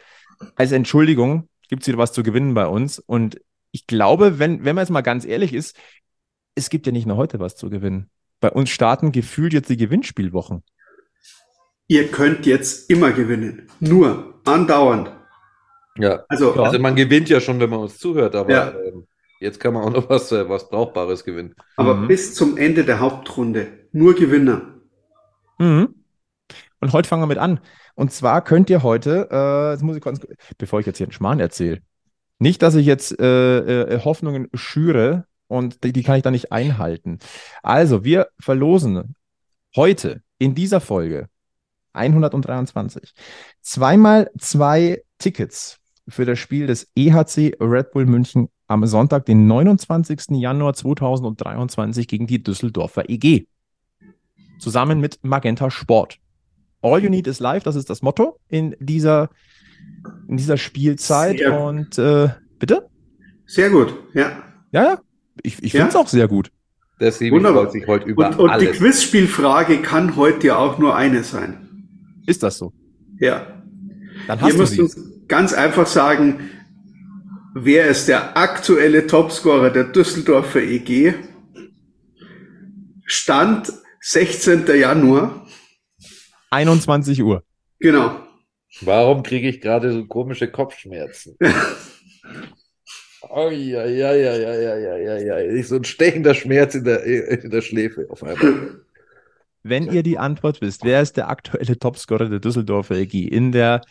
Speaker 2: als Entschuldigung gibt es wieder was zu gewinnen bei uns. Und ich glaube, wenn, wenn man jetzt mal ganz ehrlich ist, es gibt ja nicht nur heute was zu gewinnen. Bei uns starten gefühlt jetzt die Gewinnspielwochen.
Speaker 4: Ihr könnt jetzt immer gewinnen. Nur andauernd.
Speaker 3: Ja.
Speaker 4: Also,
Speaker 2: Ja.
Speaker 3: Also man gewinnt ja schon, wenn man uns zuhört, aber
Speaker 4: Ja.
Speaker 3: ähm, jetzt kann man auch noch was, äh, was Brauchbares gewinnen.
Speaker 4: aber
Speaker 2: Mhm.
Speaker 4: bis zum Ende der Hauptrunde nur Gewinner.
Speaker 2: Mhm. Und heute fangen wir mit an. Und zwar könnt ihr heute, äh, jetzt muss ich kurz, bevor ich jetzt hier einen Schmarrn erzähle, nicht, dass ich jetzt äh, äh, Hoffnungen schüre und die, die kann ich dann nicht einhalten. Also, wir verlosen heute in dieser Folge 123 zweimal zwei Tickets für das Spiel des EHC Red Bull München am Sonntag, den 29. Januar 2023 gegen die Düsseldorfer EG zusammen mit Magenta Sport. All you need is live, das ist das Motto in dieser, in dieser Spielzeit.
Speaker 4: Sehr-
Speaker 2: Und äh, bitte?
Speaker 4: Sehr gut, ja.
Speaker 2: Ja, ja. Ich, ich
Speaker 4: Ja?
Speaker 2: finde es auch sehr gut.
Speaker 3: Der Sebi
Speaker 4: Wunderbar.
Speaker 3: freut sich heute über
Speaker 4: Und, und die
Speaker 3: alles.
Speaker 4: Quizspielfrage kann heute ja auch nur eine sein.
Speaker 2: Ist das so?
Speaker 4: Ja.
Speaker 2: Dann
Speaker 4: Ihr
Speaker 2: hast du
Speaker 4: müsst
Speaker 2: sie.
Speaker 4: uns ganz einfach sagen, wer ist der aktuelle Topscorer der Düsseldorfer EG? Stand 16. Januar.
Speaker 2: 21 Uhr.
Speaker 4: Genau.
Speaker 3: Warum kriege ich gerade so komische Kopfschmerzen? Oh, ja, ja, ja, ja, ja, ja, ja, ja. So ein stechender Schmerz in der, in der Schläfe auf einmal.
Speaker 2: Wenn ihr die Antwort wisst, wer ist der aktuelle Topscorer der Düsseldorfer EG in der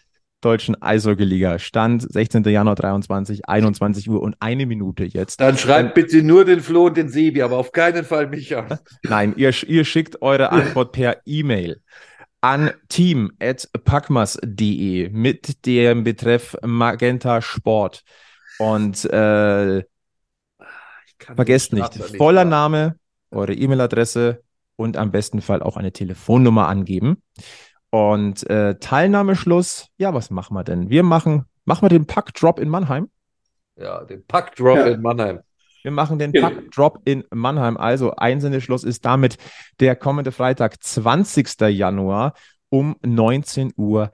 Speaker 2: deutschen Eishockey-Liga? Stand 16. Januar 23, 21 Uhr und eine Minute jetzt.
Speaker 3: Dann schreibt bitte nur den Flo und den Sebi, aber auf keinen Fall mich an. *laughs*
Speaker 2: Nein, ihr, ihr schickt eure Antwort per E-Mail an team.packmas.de mit dem Betreff Magenta Sport. Und äh, vergesst nicht,
Speaker 3: Starter
Speaker 2: voller. Name, eure E-Mail-Adresse und am besten Fall auch eine Telefonnummer angeben. Und äh, Teilnahmeschluss, ja, was machen wir denn? Wir machen, machen wir den Pack-Drop in Mannheim.
Speaker 3: Ja, den Packdrop
Speaker 4: Ja.
Speaker 3: in Mannheim.
Speaker 2: Wir machen den
Speaker 4: Ja.
Speaker 2: Pack-Drop in Mannheim. Also Einsendeschluss ist damit der kommende Freitag, 20. Januar um 19.30 Uhr.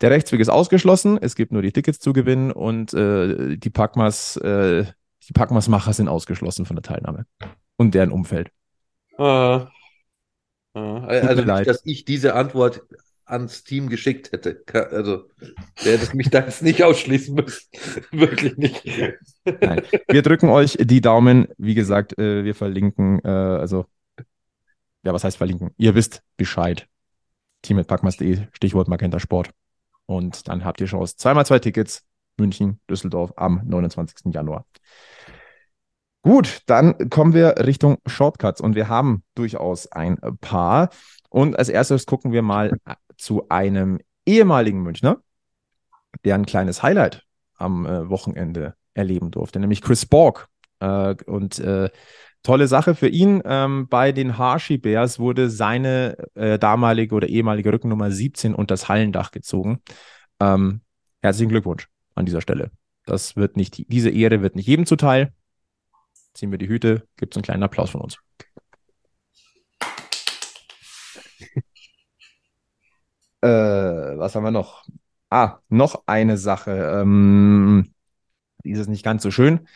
Speaker 2: Der Rechtsweg ist ausgeschlossen. Es gibt nur die Tickets zu gewinnen und äh, die Packmas, äh, die Packmas-Macher sind ausgeschlossen von der Teilnahme und deren Umfeld.
Speaker 3: Ah. Also nicht, dass ich diese Antwort ans Team geschickt hätte. Also, der hätte mich da jetzt nicht ausschließen müssen. *laughs* Wirklich nicht.
Speaker 2: Nein. Wir drücken euch die Daumen. Wie gesagt, äh, wir verlinken, äh, also, ja, was heißt verlinken? Ihr wisst Bescheid. Team.packmas.de, Stichwort Magenta Sport. Und dann habt ihr Chance. Zweimal zwei Tickets, München, Düsseldorf am 29. Januar. Gut, dann kommen wir Richtung Shortcuts und wir haben durchaus ein paar. Und als erstes gucken wir mal zu einem ehemaligen Münchner, der ein kleines Highlight am äh, Wochenende erleben durfte, nämlich Chris Borg. Äh, und äh, tolle Sache für ihn. Ähm, bei den Hershey Bears wurde seine äh, damalige oder ehemalige Rückennummer 17 unter das Hallendach gezogen. Ähm, herzlichen Glückwunsch an dieser Stelle. Das wird nicht, diese Ehre wird nicht jedem zuteil. Ziehen wir die Hüte, gibt es einen kleinen Applaus von uns. *laughs* äh, was haben wir noch? Ah, noch eine Sache. Ähm, die ist es nicht ganz so schön.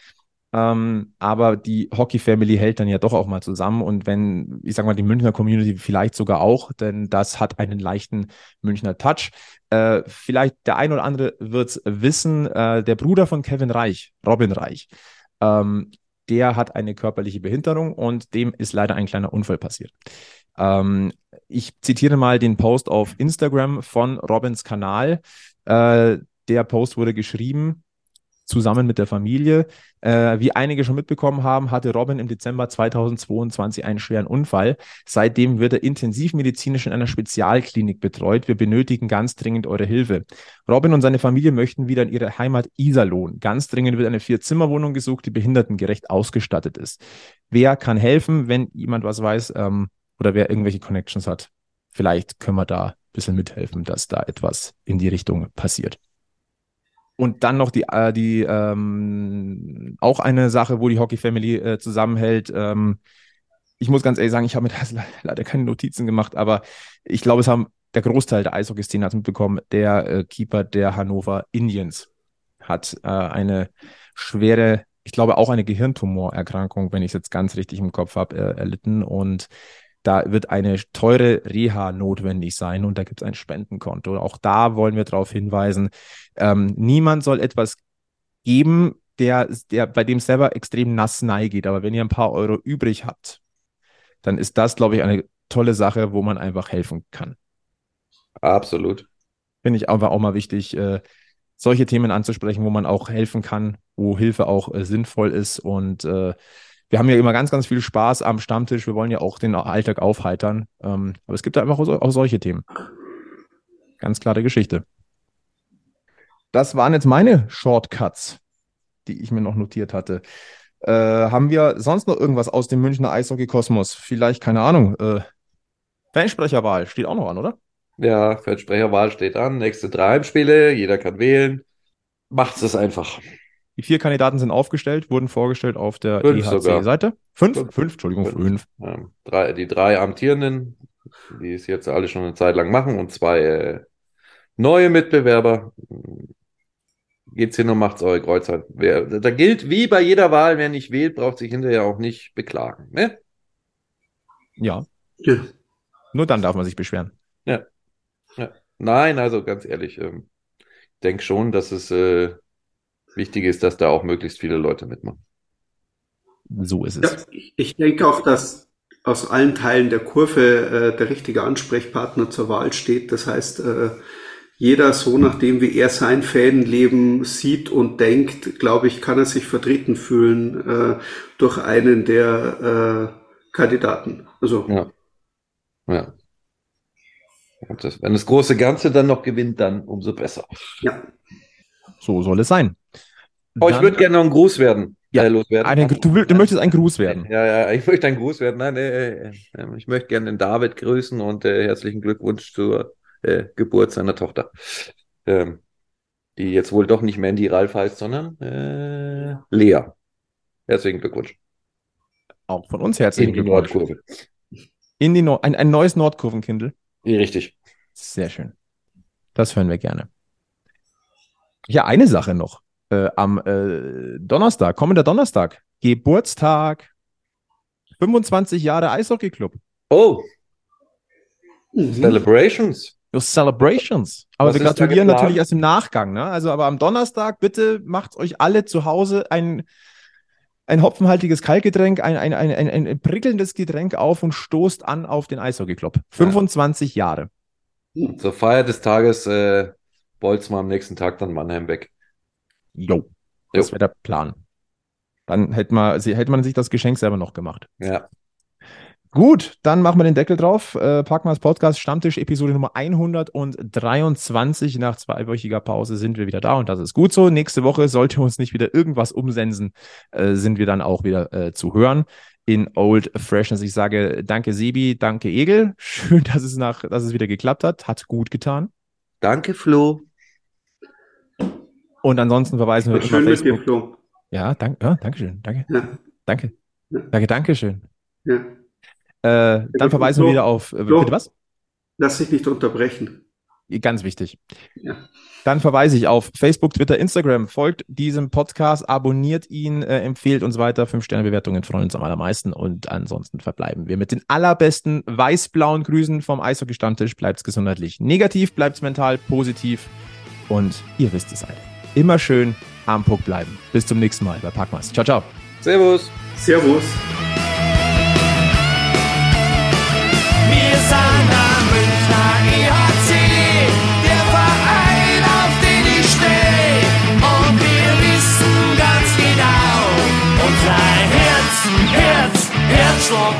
Speaker 2: Ähm, aber die Hockey Family hält dann ja doch auch mal zusammen. Und wenn, ich sag mal, die Münchner Community vielleicht sogar auch, denn das hat einen leichten Münchner Touch. Äh, vielleicht der ein oder andere wird es wissen, äh, der Bruder von Kevin Reich, Robin Reich, ähm, der hat eine körperliche Behinderung und dem ist leider ein kleiner Unfall passiert. Ähm, ich zitiere mal den Post auf Instagram von Robins Kanal. Äh, der Post wurde geschrieben zusammen mit der Familie. Äh, wie einige schon mitbekommen haben, hatte Robin im Dezember 2022 einen schweren Unfall. Seitdem wird er intensivmedizinisch in einer Spezialklinik betreut. Wir benötigen ganz dringend eure Hilfe. Robin und seine Familie möchten wieder in ihre Heimat Iserlohn. Ganz dringend wird eine Vier-Zimmer-Wohnung gesucht, die behindertengerecht ausgestattet ist. Wer kann helfen, wenn jemand was weiß ähm, oder wer irgendwelche Connections hat? Vielleicht können wir da ein bisschen mithelfen, dass da etwas in die Richtung passiert. Und dann noch die, äh, die ähm, auch eine Sache, wo die Hockey Family äh, zusammenhält. Ähm, ich muss ganz ehrlich sagen, ich habe mir da *laughs* leider keine Notizen gemacht, aber ich glaube, es haben der Großteil der Eishockey-Szene hat mitbekommen, der äh, Keeper der Hannover Indians hat äh, eine schwere, ich glaube auch eine Gehirntumorerkrankung, wenn ich es jetzt ganz richtig im Kopf habe, äh, erlitten. Und da wird eine teure Reha notwendig sein und da gibt es ein Spendenkonto. Auch da wollen wir darauf hinweisen, ähm, niemand soll etwas geben, der, der, bei dem selber extrem nass nahe geht. Aber wenn ihr ein paar Euro übrig habt, dann ist das, glaube ich, eine tolle Sache, wo man einfach helfen kann.
Speaker 3: Absolut.
Speaker 2: Finde ich einfach auch mal wichtig, äh, solche Themen anzusprechen, wo man auch helfen kann, wo Hilfe auch äh, sinnvoll ist und äh, wir haben ja immer ganz, ganz viel Spaß am Stammtisch. Wir wollen ja auch den Alltag aufheitern. Ähm, aber es gibt da einfach auch, auch solche Themen. Ganz klare Geschichte. Das waren jetzt meine Shortcuts, die ich mir noch notiert hatte. Äh, haben wir sonst noch irgendwas aus dem Münchner Eishockey-Kosmos? Vielleicht, keine Ahnung. Äh, Fansprecherwahl steht auch noch an, oder?
Speaker 3: Ja, Fansprecherwahl steht an. Nächste drei Heimspiele. Jeder kann wählen. Macht es einfach.
Speaker 2: Die vier Kandidaten sind aufgestellt, wurden vorgestellt auf der EHC-Seite. Fünf? Fünf? Fünf, Entschuldigung, fünf. fünf.
Speaker 3: Ja, drei, die drei amtierenden, die es jetzt alle schon eine Zeit lang machen, und zwei äh, neue Mitbewerber. Geht's hin und macht's eure Kreuzheit. Wer, da gilt wie bei jeder Wahl, wer nicht wählt, braucht sich hinterher auch nicht beklagen. Ne?
Speaker 2: Ja. ja. Nur dann darf man sich beschweren.
Speaker 3: Ja. ja. Nein, also ganz ehrlich, ähm, ich denke schon, dass es äh, Wichtig ist, dass da auch möglichst viele Leute mitmachen.
Speaker 2: So ist es.
Speaker 4: Ja, ich denke auch, dass aus allen Teilen der Kurve äh, der richtige Ansprechpartner zur Wahl steht. Das heißt, äh, jeder so nachdem wie er sein Fanleben sieht und denkt, glaube ich, kann er sich vertreten fühlen äh, durch einen der äh, Kandidaten. Also
Speaker 3: ja. ja. Das, wenn das große Ganze dann noch gewinnt, dann umso besser.
Speaker 2: Ja. So soll es sein.
Speaker 3: Oh, ich würde gerne noch ein Gruß werden.
Speaker 2: Ja, äh, loswerden. Einen, du, will, du, möchtest ein Gruß werden.
Speaker 3: Ja, ja, ich möchte ein Gruß werden. Nein, äh, äh, ich möchte gerne den David grüßen und äh, herzlichen Glückwunsch zur äh, Geburt seiner Tochter. Ähm, die jetzt wohl doch nicht Mandy Ralf heißt, sondern äh, Lea. Herzlichen Glückwunsch.
Speaker 2: Auch von uns herzlichen
Speaker 3: In
Speaker 2: Glückwunsch.
Speaker 3: In die Nordkurve.
Speaker 2: In die Nord ein, ein neues Nordkurvenkindel.
Speaker 3: Richtig.
Speaker 2: Sehr schön. Das hören wir gerne. Ja, eine Sache noch. Äh, am äh, Donnerstag, kommender Donnerstag, Geburtstag. 25 Jahre Eishockey-Club.
Speaker 3: Oh. Mhm. Celebrations.
Speaker 2: Your celebrations. Aber Was wir gratulieren natürlich erst im Nachgang. Ne? Also, aber am Donnerstag, bitte macht euch alle zu Hause ein, ein hopfenhaltiges Kaltgetränk, ein, ein, ein, ein, ein prickelndes Getränk auf und stoßt an auf den Eishockey-Club. 25 ja. Jahre.
Speaker 3: Zur Feier des Tages äh, bolzen wir am nächsten Tag dann Mannheim weg.
Speaker 2: Jo, das wäre der Plan. Dann hätte man, hätte man sich das Geschenk selber noch gemacht.
Speaker 3: Ja.
Speaker 2: Gut, dann machen wir den Deckel drauf. Äh, Packmas Podcast Stammtisch Episode Nummer 123. Nach zweiwöchiger Pause sind wir wieder da und das ist gut so. Nächste Woche sollte uns nicht wieder irgendwas umsensen, äh, sind wir dann auch wieder äh, zu hören in Old Freshness. Ich sage danke Sebi, danke Egel. Schön, dass es nach, dass es wieder geklappt hat. Hat gut getan.
Speaker 3: Danke Flo.
Speaker 2: Und ansonsten verweisen wir
Speaker 4: immer Schön Facebook. mit dir, Flo.
Speaker 2: Ja, danke, ja, danke schön. Danke. Ja. Danke. Ja. Danke, danke schön. Ja. Äh, dann verweisen Flo, wir wieder auf. Äh,
Speaker 4: Flo, bitte was? Lass dich nicht unterbrechen.
Speaker 2: Ganz wichtig.
Speaker 4: Ja.
Speaker 2: Dann verweise ich auf Facebook, Twitter, Instagram. Folgt diesem Podcast, abonniert ihn, äh, empfehlt uns weiter. Fünf-Sterne-Bewertungen freuen uns am allermeisten. Und ansonsten verbleiben wir mit den allerbesten weiß-blauen Grüßen vom Eishockey-Stammtisch. Bleibt's gesundheitlich negativ, bleibt's mental positiv. Und ihr wisst es alle immer schön am Puck bleiben. Bis zum nächsten Mal bei Packmas. Ciao, ciao.
Speaker 3: Servus.
Speaker 4: Servus.
Speaker 1: Wir sind am Münchner EHC, der Verein, auf den ich stehe. Und wir wissen ganz genau, unser Herz, Herz, Herzschlag